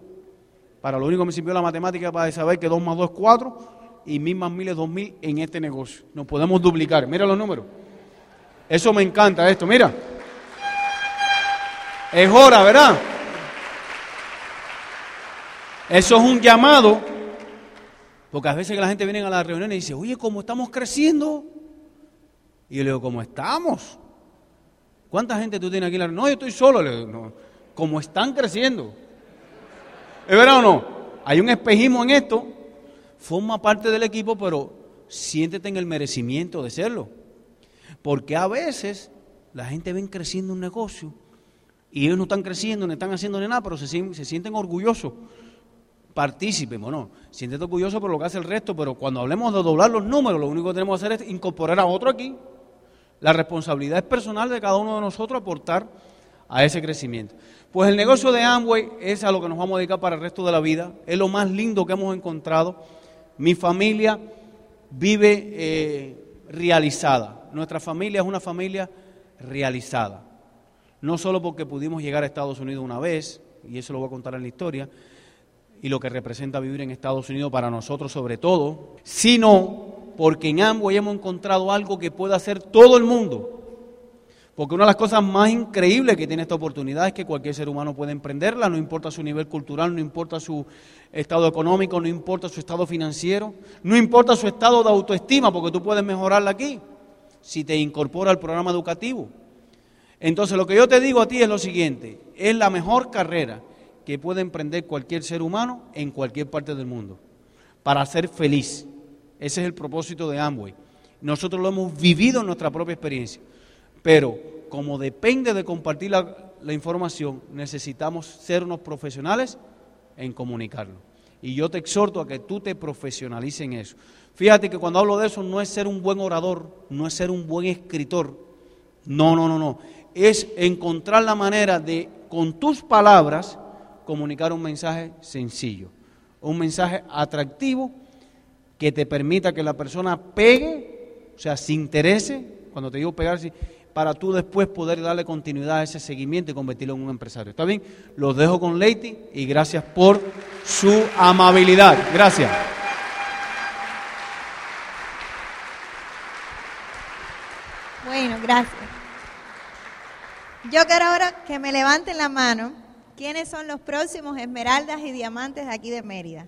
Para lo único que me sirvió la matemática para saber que 2 más 2 es 4 y mil más mil es 2000 en este negocio. Nos podemos duplicar. Mira los números. Eso me encanta esto, mira. Es hora, ¿verdad? Eso es un llamado, porque a veces la gente viene a la reunión y dice, oye, ¿cómo estamos creciendo? Y yo le digo, ¿cómo estamos? ¿Cuánta gente tú tienes aquí? No, yo estoy solo. Le digo, ¿cómo están creciendo? ¿Es verdad o no? Hay un espejismo en esto, forma parte del equipo, pero siéntete en el merecimiento de serlo. Porque a veces la gente ven creciendo un negocio y ellos no están creciendo, ni están haciendo ni nada, pero se, se sienten orgullosos. Partícipen, bueno, sienten orgullosos por lo que hace el resto, pero cuando hablemos de doblar los números, lo único que tenemos que hacer es incorporar a otro aquí. La responsabilidad es personal de cada uno de nosotros aportar a ese crecimiento. Pues el negocio de Amway es a lo que nos vamos a dedicar para el resto de la vida. Es lo más lindo que hemos encontrado. Mi familia vive eh, realizada. Nuestra familia es una familia realizada no solo porque pudimos llegar a Estados Unidos una vez, y eso lo voy a contar en la historia, y lo que representa vivir en Estados Unidos para nosotros sobre todo, sino porque en ambos hemos encontrado algo que puede hacer todo el mundo. Porque una de las cosas más increíbles que tiene esta oportunidad es que cualquier ser humano puede emprenderla, no importa su nivel cultural, no importa su estado económico, no importa su estado financiero, no importa su estado de autoestima, porque tú puedes mejorarla aquí si te incorpora al programa educativo. Entonces lo que yo te digo a ti es lo siguiente, es la mejor carrera que puede emprender cualquier ser humano en cualquier parte del mundo, para ser feliz. Ese es el propósito de Amway. Nosotros lo hemos vivido en nuestra propia experiencia, pero como depende de compartir la, información, necesitamos ser unos profesionales en comunicarlo. Y yo te exhorto a que tú te profesionalices en eso. Fíjate que cuando hablo de eso no es ser un buen orador, no es ser un buen escritor. No, no, no, no. Es encontrar la manera de, con tus palabras, comunicar un mensaje sencillo, un mensaje atractivo que te permita que la persona pegue, o sea, se interese, cuando te digo pegar, para tú después poder darle continuidad a ese seguimiento y convertirlo en un empresario. ¿Está bien? Los dejo con Leiti y gracias por su amabilidad. Gracias. Bueno, gracias. Yo quiero ahora que me levanten la mano. ¿Quiénes son los próximos esmeraldas y diamantes de aquí de Mérida?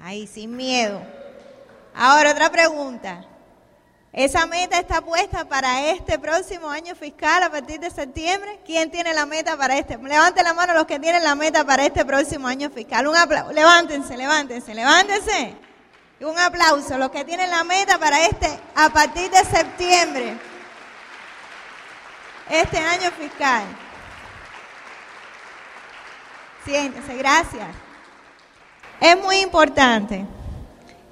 Ahí, sin miedo. Ahora, otra pregunta. Esa meta está puesta para este próximo año fiscal a partir de septiembre. ¿Quién tiene la meta para este? Levanten la mano los que tienen la meta para este próximo año fiscal. Un aplauso. Levántense, levántense, levántense. Un aplauso los que tienen la meta para este a partir de septiembre. Este año fiscal. Siéntense, gracias. Es muy importante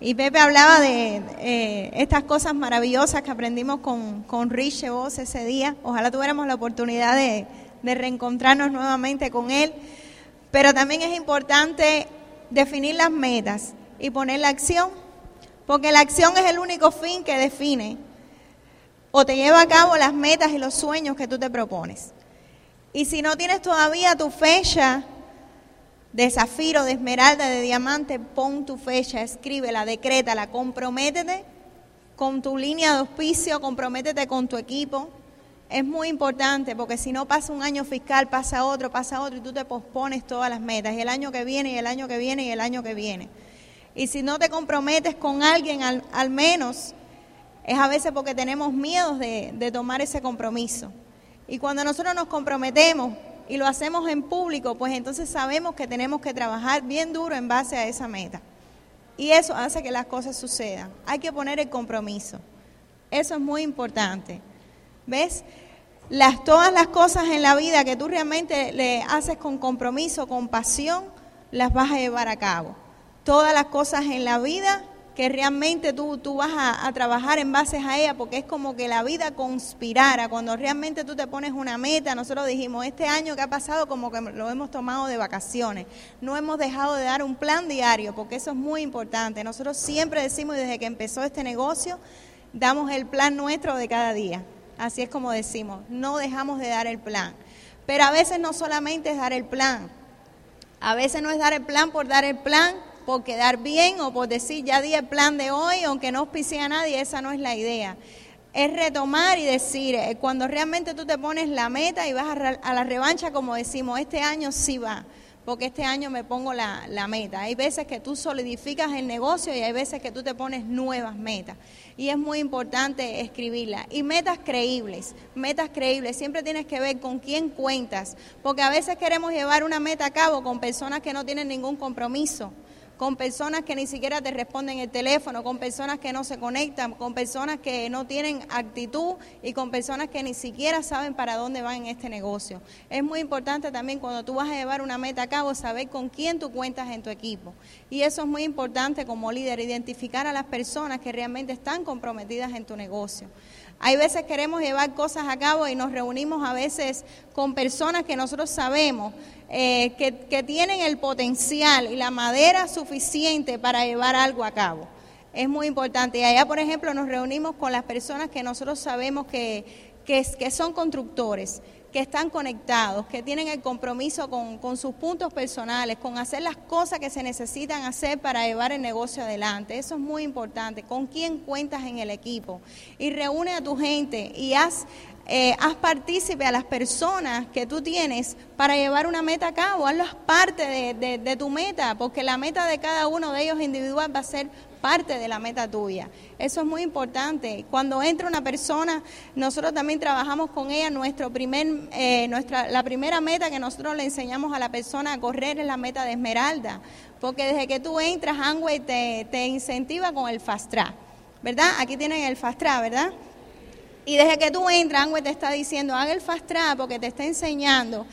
y Pepe hablaba de eh, estas cosas maravillosas que aprendimos con, con Rich vos ese día. Ojalá tuviéramos la oportunidad de, de reencontrarnos nuevamente con él. Pero también es importante definir las metas y poner la acción, porque la acción es el único fin que define o te lleva a cabo las metas y los sueños que tú te propones. Y si no tienes todavía tu fecha de zafiro, de esmeralda, de diamante, pon tu fecha, escríbela, decrétala, comprométete con tu línea de auspicio, comprométete con tu equipo. Es muy importante porque si no pasa un año fiscal, pasa otro, pasa otro y tú te pospones todas las metas. Y el año que viene, y el año que viene, y el año que viene. Y si no te comprometes con alguien, al, menos, es a veces porque tenemos miedo de, de tomar ese compromiso. Y cuando nosotros nos comprometemos, y lo hacemos en público, pues entonces sabemos que tenemos que trabajar bien duro en base a esa meta. Y eso hace que las cosas sucedan. Hay que poner el compromiso. Eso es muy importante. ¿Ves? Las, todas las cosas en la vida que tú realmente le haces con compromiso, con pasión, las vas a llevar a cabo. Todas las cosas en la vida que realmente tú, tú vas a, trabajar en base a ella, porque es como que la vida conspirara. Cuando realmente tú te pones una meta, nosotros dijimos, este año que ha pasado como que lo hemos tomado de vacaciones. No hemos dejado de dar un plan diario, porque eso es muy importante. Nosotros siempre decimos, desde que empezó este negocio, damos el plan nuestro de cada día. Así es como decimos, no dejamos de dar el plan. Pero a veces no solamente es dar el plan, a veces no es dar el plan por dar el plan, por quedar bien o por decir ya di el plan de hoy, aunque no auspicie a nadie, esa no es la idea. Es retomar y decir, eh, cuando realmente tú te pones la meta y vas a, la revancha, como decimos, este año sí va porque este año me pongo la, la, meta. Hay veces que tú solidificas el negocio y hay veces que tú te pones nuevas metas. Y es muy importante escribirlas. Y metas creíbles, metas creíbles. Siempre tienes que ver con quién cuentas, porque a veces queremos llevar una meta a cabo con personas que no tienen ningún compromiso con personas que ni siquiera te responden el teléfono, con personas que no se conectan, con personas que no tienen actitud y con personas que ni siquiera saben para dónde van en este negocio. Es muy importante también cuando tú vas a llevar una meta a cabo saber con quién tú cuentas en tu equipo. Y eso es muy importante como líder, identificar a las personas que realmente están comprometidas en tu negocio. Hay veces queremos llevar cosas a cabo y nos reunimos a veces con personas que nosotros sabemos eh, que, tienen el potencial y la madera suficiente para llevar algo a cabo. Es muy importante. Y allá, por ejemplo, nos reunimos con las personas que nosotros sabemos que, que, que son constructores que están conectados, que tienen el compromiso con, con, sus puntos personales, con hacer las cosas que se necesitan hacer para llevar el negocio adelante. Eso es muy importante. ¿Con quién cuentas en el equipo? Y reúne a tu gente y haz, eh, haz partícipe a las personas que tú tienes para llevar una meta a cabo, hazlas parte de, de, tu meta, porque la meta de cada uno de ellos individual va a ser parte de la meta tuya. Eso es muy importante. Cuando entra una persona, nosotros también trabajamos con ella. Nuestro primer, eh, nuestra, la primera meta que nosotros le enseñamos a la persona a correr es la meta de Esmeralda, porque desde que tú entras, Angway te, te incentiva con el Fast Track, ¿verdad? Aquí tienen el Fast Track, ¿verdad? Y desde que tú entras, Angway te está diciendo, haga el Fast Track porque te está enseñando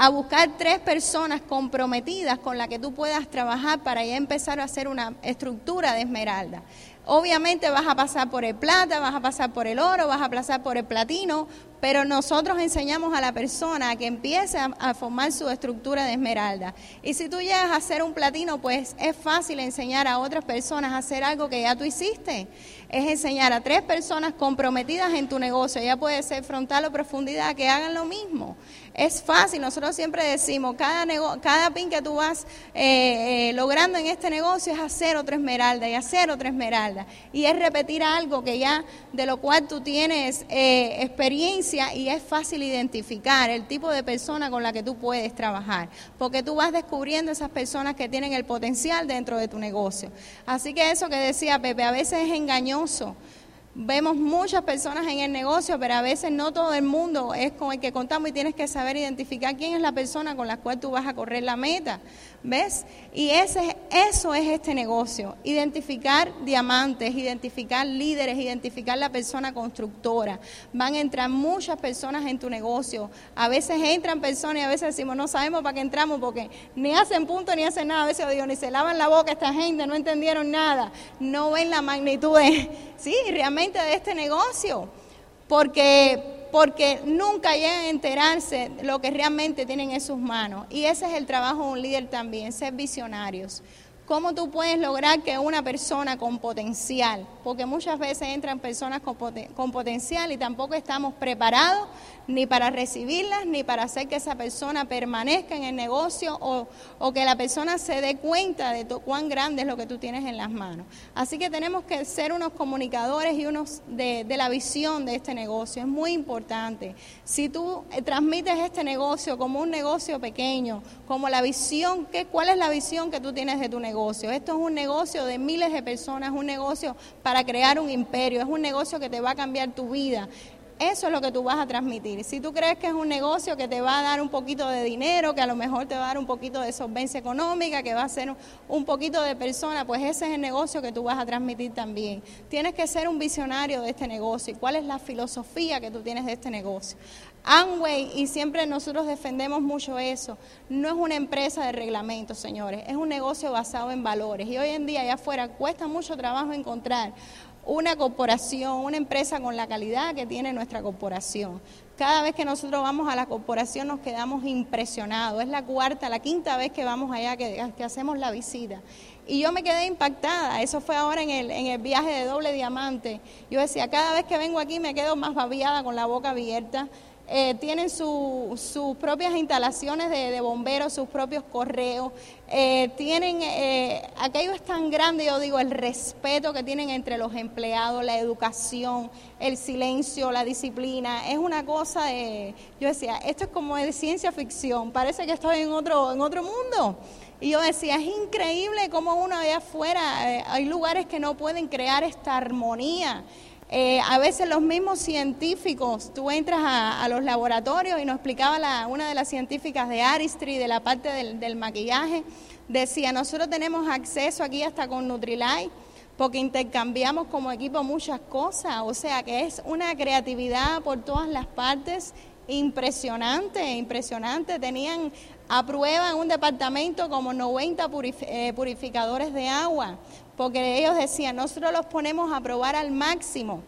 a buscar tres personas comprometidas con las que tú puedas trabajar para ya empezar a hacer una estructura de esmeralda. Obviamente vas a pasar por el plata, vas a pasar por el oro, vas a pasar por el platino, pero nosotros enseñamos a la persona a que empiece a, formar su estructura de esmeralda. Y si tú llegas a hacer un platino, pues es fácil enseñar a otras personas a hacer algo que ya tú hiciste. Es enseñar a tres personas comprometidas en tu negocio, ya puede ser frontal o profundidad, que hagan lo mismo. Es fácil, nosotros siempre decimos, cada, cada pin que tú vas eh, eh, logrando en este negocio es hacer otra esmeralda y hacer otra esmeralda. Y es repetir algo que ya, de lo cual tú tienes eh, experiencia y es fácil identificar el tipo de persona con la que tú puedes trabajar. Porque tú vas descubriendo esas personas que tienen el potencial dentro de tu negocio. Así que eso que decía Pepe, a veces es engañoso Nelson Vemos muchas personas en el negocio, pero a veces no todo el mundo es con el que contamos y tienes que saber identificar quién es la persona con la cual tú vas a correr la meta. ¿Ves? Y ese, eso es este negocio. Identificar diamantes, identificar líderes, identificar la persona constructora. Van a entrar muchas personas en tu negocio. A veces entran personas y a veces decimos, no sabemos para qué entramos porque ni hacen punto ni hacen nada. A veces digo, ni se lavan la boca esta gente, no entendieron nada. No ven la magnitud de, (laughs) sí, realmente de este negocio. Porque porque nunca llegan a enterarse lo que realmente tienen en sus manos. Y ese es el trabajo de un líder también, ser visionarios. ¿Cómo tú puedes lograr que una persona con potencial, porque muchas veces entran personas con, con, potencial y tampoco estamos preparados ni para recibirlas, ni para hacer que esa persona permanezca en el negocio o, que la persona se dé cuenta de cuán grande es lo que tú tienes en las manos. Así que tenemos que ser unos comunicadores y unos de, la visión de este negocio. Es muy importante. Si tú eh, transmites este negocio como un negocio pequeño, como la visión, ¿qué, ¿cuál es la visión que tú tienes de tu negocio? Esto es un negocio de miles de personas, un negocio para crear un imperio, es un negocio que te va a cambiar tu vida. Eso es lo que tú vas a transmitir. Si tú crees que es un negocio que te va a dar un poquito de dinero, que a lo mejor te va a dar un poquito de solvencia económica, que va a ser un poquito de persona, pues ese es el negocio que tú vas a transmitir también. Tienes que ser un visionario de este negocio. ¿Y cuál es la filosofía que tú tienes de este negocio? Amway, y siempre nosotros defendemos mucho eso, no es una empresa de reglamentos, señores, es un negocio basado en valores. Y hoy en día allá afuera cuesta mucho trabajo encontrar una corporación, una empresa con la calidad que tiene nuestra corporación. Cada vez que nosotros vamos a la corporación nos quedamos impresionados. Es la cuarta, la quinta vez que vamos allá, que, hacemos la visita. Y yo me quedé impactada. Eso fue ahora en el, en el viaje de doble diamante. Yo decía, cada vez que vengo aquí me quedo más babiada con la boca abierta eh, tienen sus propias instalaciones de, bomberos, sus propios correos, eh, tienen, eh, aquello es tan grande, yo digo, el respeto que tienen entre los empleados, la educación, el silencio, la disciplina, es una cosa de, yo decía, esto es como de ciencia ficción, parece que estoy en otro, en otro mundo. Y yo decía, es increíble cómo uno allá afuera, eh, hay lugares que no pueden crear esta armonía. Eh, a veces los mismos científicos, tú entras a, los laboratorios y nos explicaba la, una de las científicas de Aristry, de la parte del, maquillaje, decía, nosotros tenemos acceso aquí hasta con Nutrilite porque intercambiamos como equipo muchas cosas, o sea que es una creatividad por todas las partes impresionante, impresionante. Tenían a prueba en un departamento como 90 eh, purificadores de agua porque ellos decían, nosotros los ponemos a probar al máximo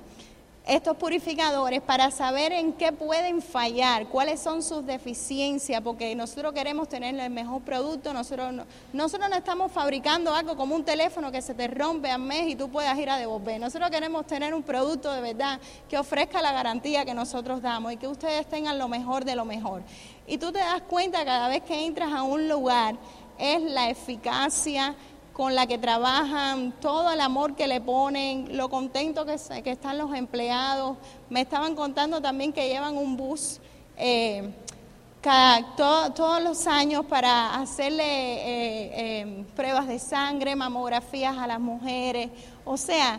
estos purificadores para saber en qué pueden fallar, cuáles son sus deficiencias, porque nosotros queremos tener el mejor producto, nosotros no, nosotros no estamos fabricando algo como un teléfono que se te rompe al mes y tú puedas ir a devolver, nosotros queremos tener un producto de verdad que ofrezca la garantía que nosotros damos y que ustedes tengan lo mejor de lo mejor. Y tú te das cuenta cada vez que entras a un lugar, es la eficacia, con la que trabajan, todo el amor que le ponen, lo contento que, están los empleados. Me estaban contando también que llevan un bus eh, todos los años para hacerle eh, eh, pruebas de sangre, mamografías a las mujeres. O sea,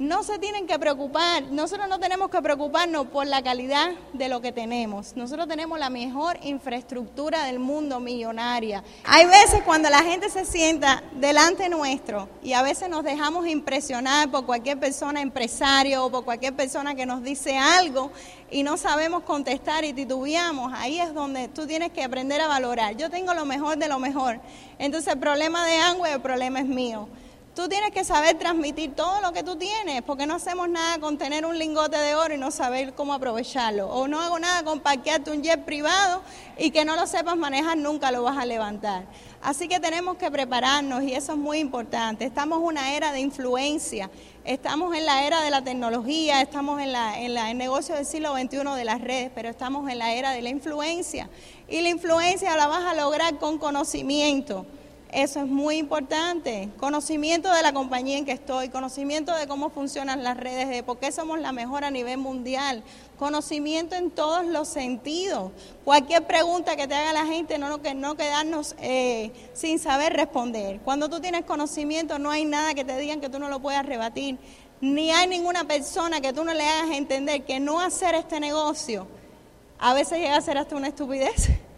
no se tienen que preocupar, nosotros no tenemos que preocuparnos por la calidad de lo que tenemos. Nosotros tenemos la mejor infraestructura del mundo millonaria. Hay veces cuando la gente se sienta delante nuestro y a veces nos dejamos impresionar por cualquier persona empresario o por cualquier persona que nos dice algo y no sabemos contestar y titubeamos, ahí es donde tú tienes que aprender a valorar. Yo tengo lo mejor de lo mejor. Entonces el problema de Angüe, el problema es mío. Tú tienes que saber transmitir todo lo que tú tienes, porque no hacemos nada con tener un lingote de oro y no saber cómo aprovecharlo. O no hago nada con parquearte un jet privado y que no lo sepas manejar, nunca lo vas a levantar. Así que tenemos que prepararnos y eso es muy importante. Estamos en una era de influencia, estamos en la era de la tecnología, estamos en, la, en el negocio del siglo XXI de las redes, pero estamos en la era de la influencia. Y la influencia la vas a lograr con conocimiento. Eso es muy importante. Conocimiento de la compañía en que estoy, conocimiento de cómo funcionan las redes, de por qué somos la mejor a nivel mundial, conocimiento en todos los sentidos. Cualquier pregunta que te haga la gente, no, no quedarnos eh, sin saber responder. Cuando tú tienes conocimiento, no hay nada que te digan que tú no lo puedas rebatir, ni hay ninguna persona que tú no le hagas entender que no hacer este negocio a veces llega a ser hasta una estupidez. (laughs)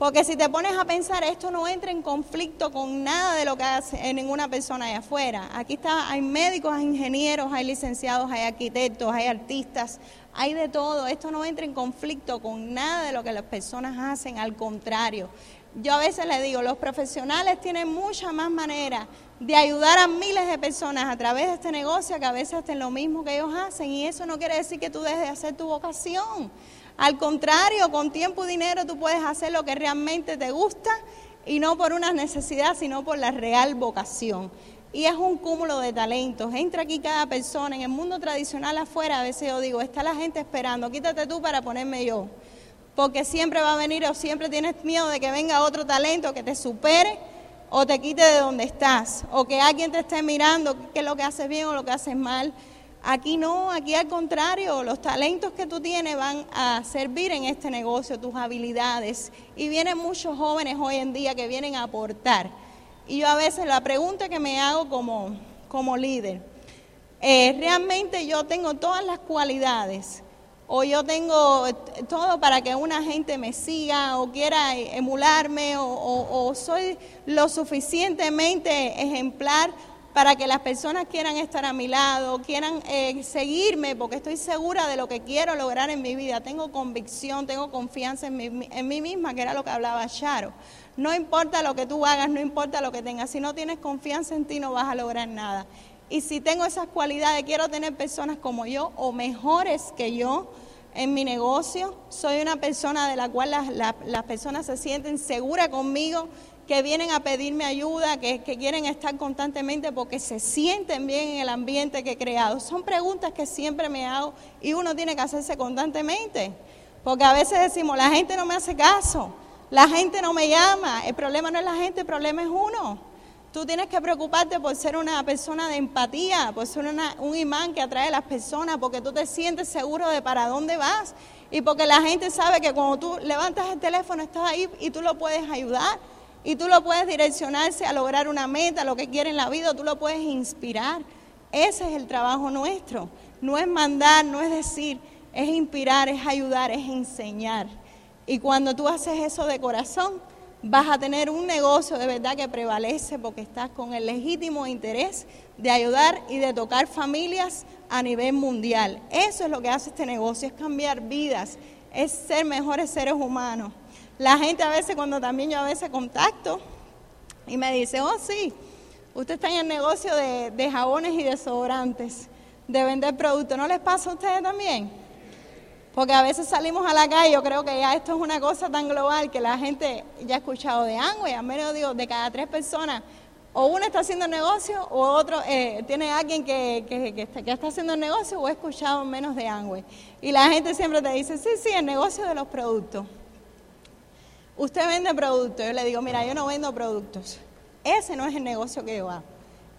Porque si te pones a pensar, esto no entra en conflicto con nada de lo que hace ninguna persona allá afuera. Aquí está, hay médicos, hay ingenieros, hay licenciados, hay arquitectos, hay artistas, hay de todo. Esto no entra en conflicto con nada de lo que las personas hacen, al contrario. Yo a veces le digo, los profesionales tienen mucha más manera de ayudar a miles de personas a través de este negocio que a veces hacen lo mismo que ellos hacen y eso no quiere decir que tú dejes de hacer tu vocación. Al contrario, con tiempo y dinero tú puedes hacer lo que realmente te gusta y no por una necesidad, sino por la real vocación. Y es un cúmulo de talentos. Entra aquí cada persona. En el mundo tradicional afuera, a veces yo digo, está la gente esperando, quítate tú para ponerme yo. Porque siempre va a venir o siempre tienes miedo de que venga otro talento que te supere o te quite de donde estás. O que alguien te esté mirando qué es lo que haces bien o lo que haces mal. Aquí no, aquí al contrario, los talentos que tú tienes van a servir en este negocio, tus habilidades. Y vienen muchos jóvenes hoy en día que vienen a aportar. Y yo a veces la pregunta que me hago como, como líder, eh, ¿realmente yo tengo todas las cualidades? ¿O yo tengo todo para que una gente me siga o quiera emularme? o soy lo suficientemente ejemplar para que las personas quieran estar a mi lado, quieran eh, seguirme, porque estoy segura de lo que quiero lograr en mi vida. Tengo convicción, tengo confianza en mí, en mí misma, que era lo que hablaba Charo. No importa lo que tú hagas, no importa lo que tengas, si no tienes confianza en ti no vas a lograr nada. Y si tengo esas cualidades, quiero tener personas como yo o mejores que yo en mi negocio. Soy una persona de la cual las, las personas se sienten seguras conmigo que vienen a pedirme ayuda, que, quieren estar constantemente porque se sienten bien en el ambiente que he creado. Son preguntas que siempre me hago y uno tiene que hacerse constantemente. Porque a veces decimos, la gente no me hace caso, la gente no me llama. El problema no es la gente, el problema es uno. Tú tienes que preocuparte por ser una persona de empatía, por ser un imán que atrae a las personas, porque tú te sientes seguro de para dónde vas y porque la gente sabe que cuando tú levantas el teléfono estás ahí y tú lo puedes ayudar. Y tú lo puedes direccionarse a lograr una meta, lo que quiere en la vida, tú lo puedes inspirar. Ese es el trabajo nuestro. No es mandar, no es decir, es inspirar, es ayudar, es enseñar. Y cuando tú haces eso de corazón, vas a tener un negocio de verdad que prevalece porque estás con el legítimo interés de ayudar y de tocar familias a nivel mundial. Eso es lo que hace este negocio, es cambiar vidas, es ser mejores seres humanos. La gente a veces, cuando también yo a veces contacto y me dice, oh sí, usted está en el negocio de, jabones y desodorantes, de vender productos, ¿no les pasa a ustedes también? Porque a veces salimos a la calle, yo creo que ya esto es una cosa tan global que la gente ya ha escuchado de Angway, al menos digo, de cada tres personas, o uno está haciendo negocio o otro eh, tiene alguien que, que, está, que, está, haciendo negocio o ha escuchado menos de Angway. Y la gente siempre te dice, sí, sí, el negocio de los productos usted vende productos. Yo le digo, mira, yo no vendo productos. Ese no es el negocio que yo hago.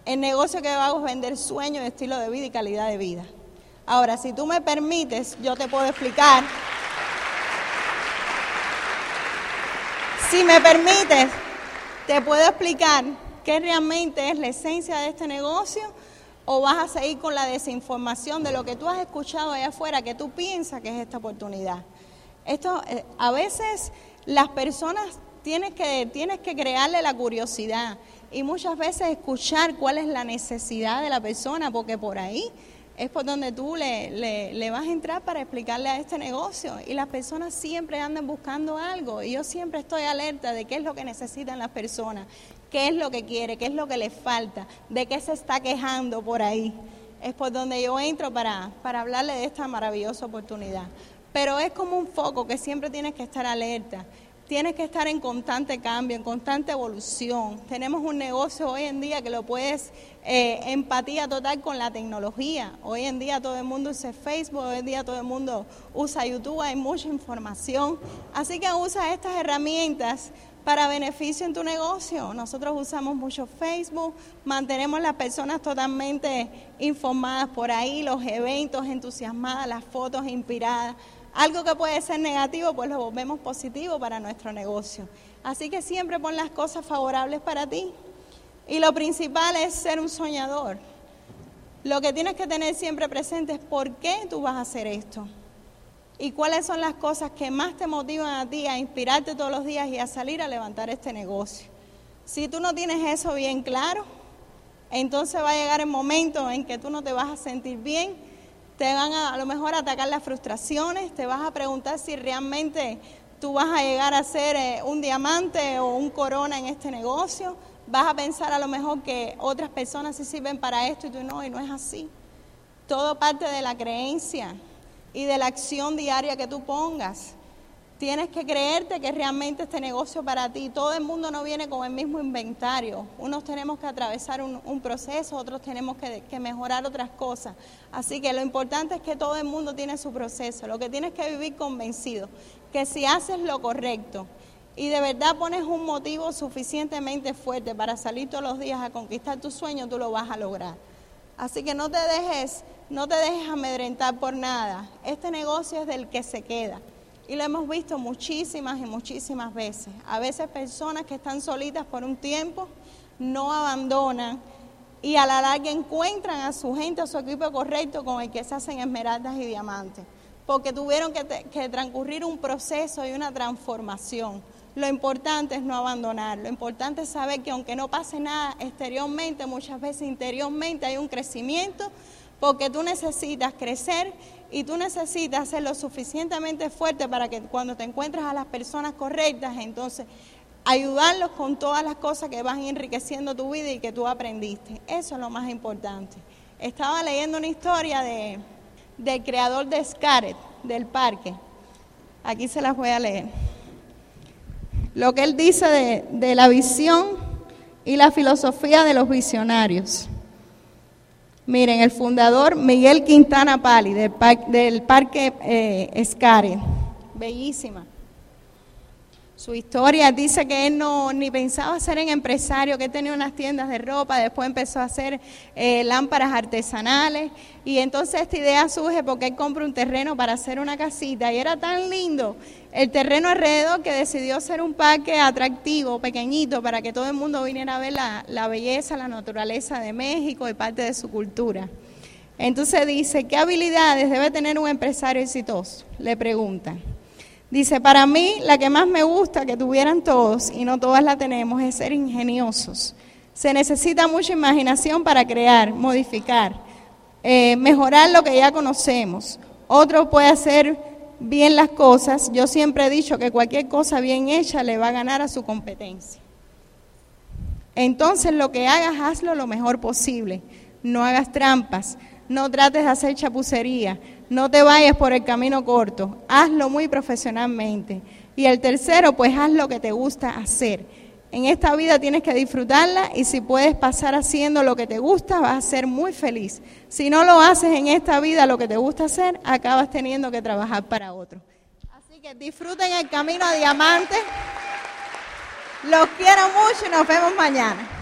El negocio que yo hago es vender sueños, estilo de vida y calidad de vida. Ahora, si tú me permites, yo te puedo explicar. Si me permites, te puedo explicar qué realmente es la esencia de este negocio ¿O vas a seguir con la desinformación de lo que tú has escuchado allá afuera, que tú piensas que es esta oportunidad? Esto, eh, a veces las personas tienes que, tienes que crearle la curiosidad y muchas veces escuchar cuál es la necesidad de la persona, porque por ahí es por donde tú le, le, vas a entrar para explicarle a este negocio. Y las personas siempre andan buscando algo. Y yo siempre estoy alerta de qué es lo que necesitan las personas, qué es lo que quiere, qué es lo que les falta, de qué se está quejando por ahí. Es por donde yo entro para, para hablarle de esta maravillosa oportunidad. Pero es como un foco que siempre tienes que estar alerta tienes que estar en constante cambio, en constante evolución. Tenemos un negocio hoy en día que lo puedes eh, empatía total con la tecnología. Hoy en día todo el mundo usa Facebook, hoy en día todo el mundo usa YouTube, hay mucha información. Así que usa estas herramientas para beneficio en tu negocio. Nosotros usamos mucho Facebook, mantenemos las personas totalmente informadas por ahí, los eventos entusiasmadas, las fotos inspiradas. Algo que puede ser negativo, pues lo volvemos positivo para nuestro negocio. Así que siempre pon las cosas favorables para ti. Y lo principal es ser un soñador. Lo que tienes que tener siempre presente es por qué tú vas a hacer esto. Y cuáles son las cosas que más te motivan a ti a inspirarte todos los días y a salir a levantar este negocio. Si tú no tienes eso bien claro, entonces va a llegar el momento en que tú no te vas a sentir bien te van a, a lo mejor a atacar las frustraciones, te vas a preguntar si realmente tú vas a llegar a ser eh, un diamante o un corona en este negocio, vas a pensar a lo mejor que otras personas se sirven para esto y tú no, y no es así. Todo parte de la creencia y de la acción diaria que tú pongas. Tienes que creerte que realmente este negocio para ti, todo el mundo no viene con el mismo inventario. Unos tenemos que atravesar un, proceso, otros tenemos que, que, mejorar otras cosas. Así que lo importante es que todo el mundo tiene su proceso. Lo que tienes que vivir convencido, que si haces lo correcto y de verdad pones un motivo suficientemente fuerte para salir todos los días a conquistar tu sueño, tú lo vas a lograr. Así que no te dejes, no te dejes amedrentar por nada. Este negocio es del que se queda. Y lo hemos visto muchísimas y muchísimas veces. A veces personas que están solitas por un tiempo no abandonan y a la larga encuentran a su gente, a su equipo correcto con el que se hacen esmeraldas y diamantes. Porque tuvieron que, que transcurrir un proceso y una transformación. Lo importante es no abandonar, lo importante es saber que aunque no pase nada exteriormente, muchas veces interiormente hay un crecimiento, porque tú necesitas crecer y tú necesitas ser lo suficientemente fuerte para que cuando te encuentres a las personas correctas, entonces ayudarlos con todas las cosas que van enriqueciendo tu vida y que tú aprendiste. Eso es lo más importante. Estaba leyendo una historia de, del creador de Scaret, del parque. Aquí se las voy a leer. Lo que él dice de, de la visión y la filosofía de los visionarios. Miren, el fundador Miguel Quintana Pali del, Parque eh, Escare, bellísima. Su historia dice que él no ni pensaba ser en empresario, que tenía unas tiendas de ropa, después empezó a hacer eh, lámparas artesanales y entonces esta idea surge porque él compra un terreno para hacer una casita y era tan lindo el terreno alrededor que decidió ser un parque atractivo, pequeñito, para que todo el mundo viniera a ver la, belleza, la naturaleza de México y parte de su cultura. Entonces dice, ¿qué habilidades debe tener un empresario exitoso? Le pregunta. Dice, para mí la que más me gusta que tuvieran todos, y no todas la tenemos, es ser ingeniosos. Se necesita mucha imaginación para crear, modificar, eh, mejorar lo que ya conocemos. Otro puede hacer bien las cosas, yo siempre he dicho que cualquier cosa bien hecha le va a ganar a su competencia. Entonces lo que hagas, hazlo lo mejor posible. No hagas trampas, no trates de hacer chapucería, no te vayas por el camino corto, hazlo muy profesionalmente. Y el tercero, pues haz lo que te gusta hacer. En esta vida tienes que disfrutarla y si puedes pasar haciendo lo que te gusta, vas a ser muy feliz. Si no lo haces en esta vida lo que te gusta hacer, acabas teniendo que trabajar para otro. Así que disfruten el camino a diamante. Los quiero mucho y nos vemos mañana.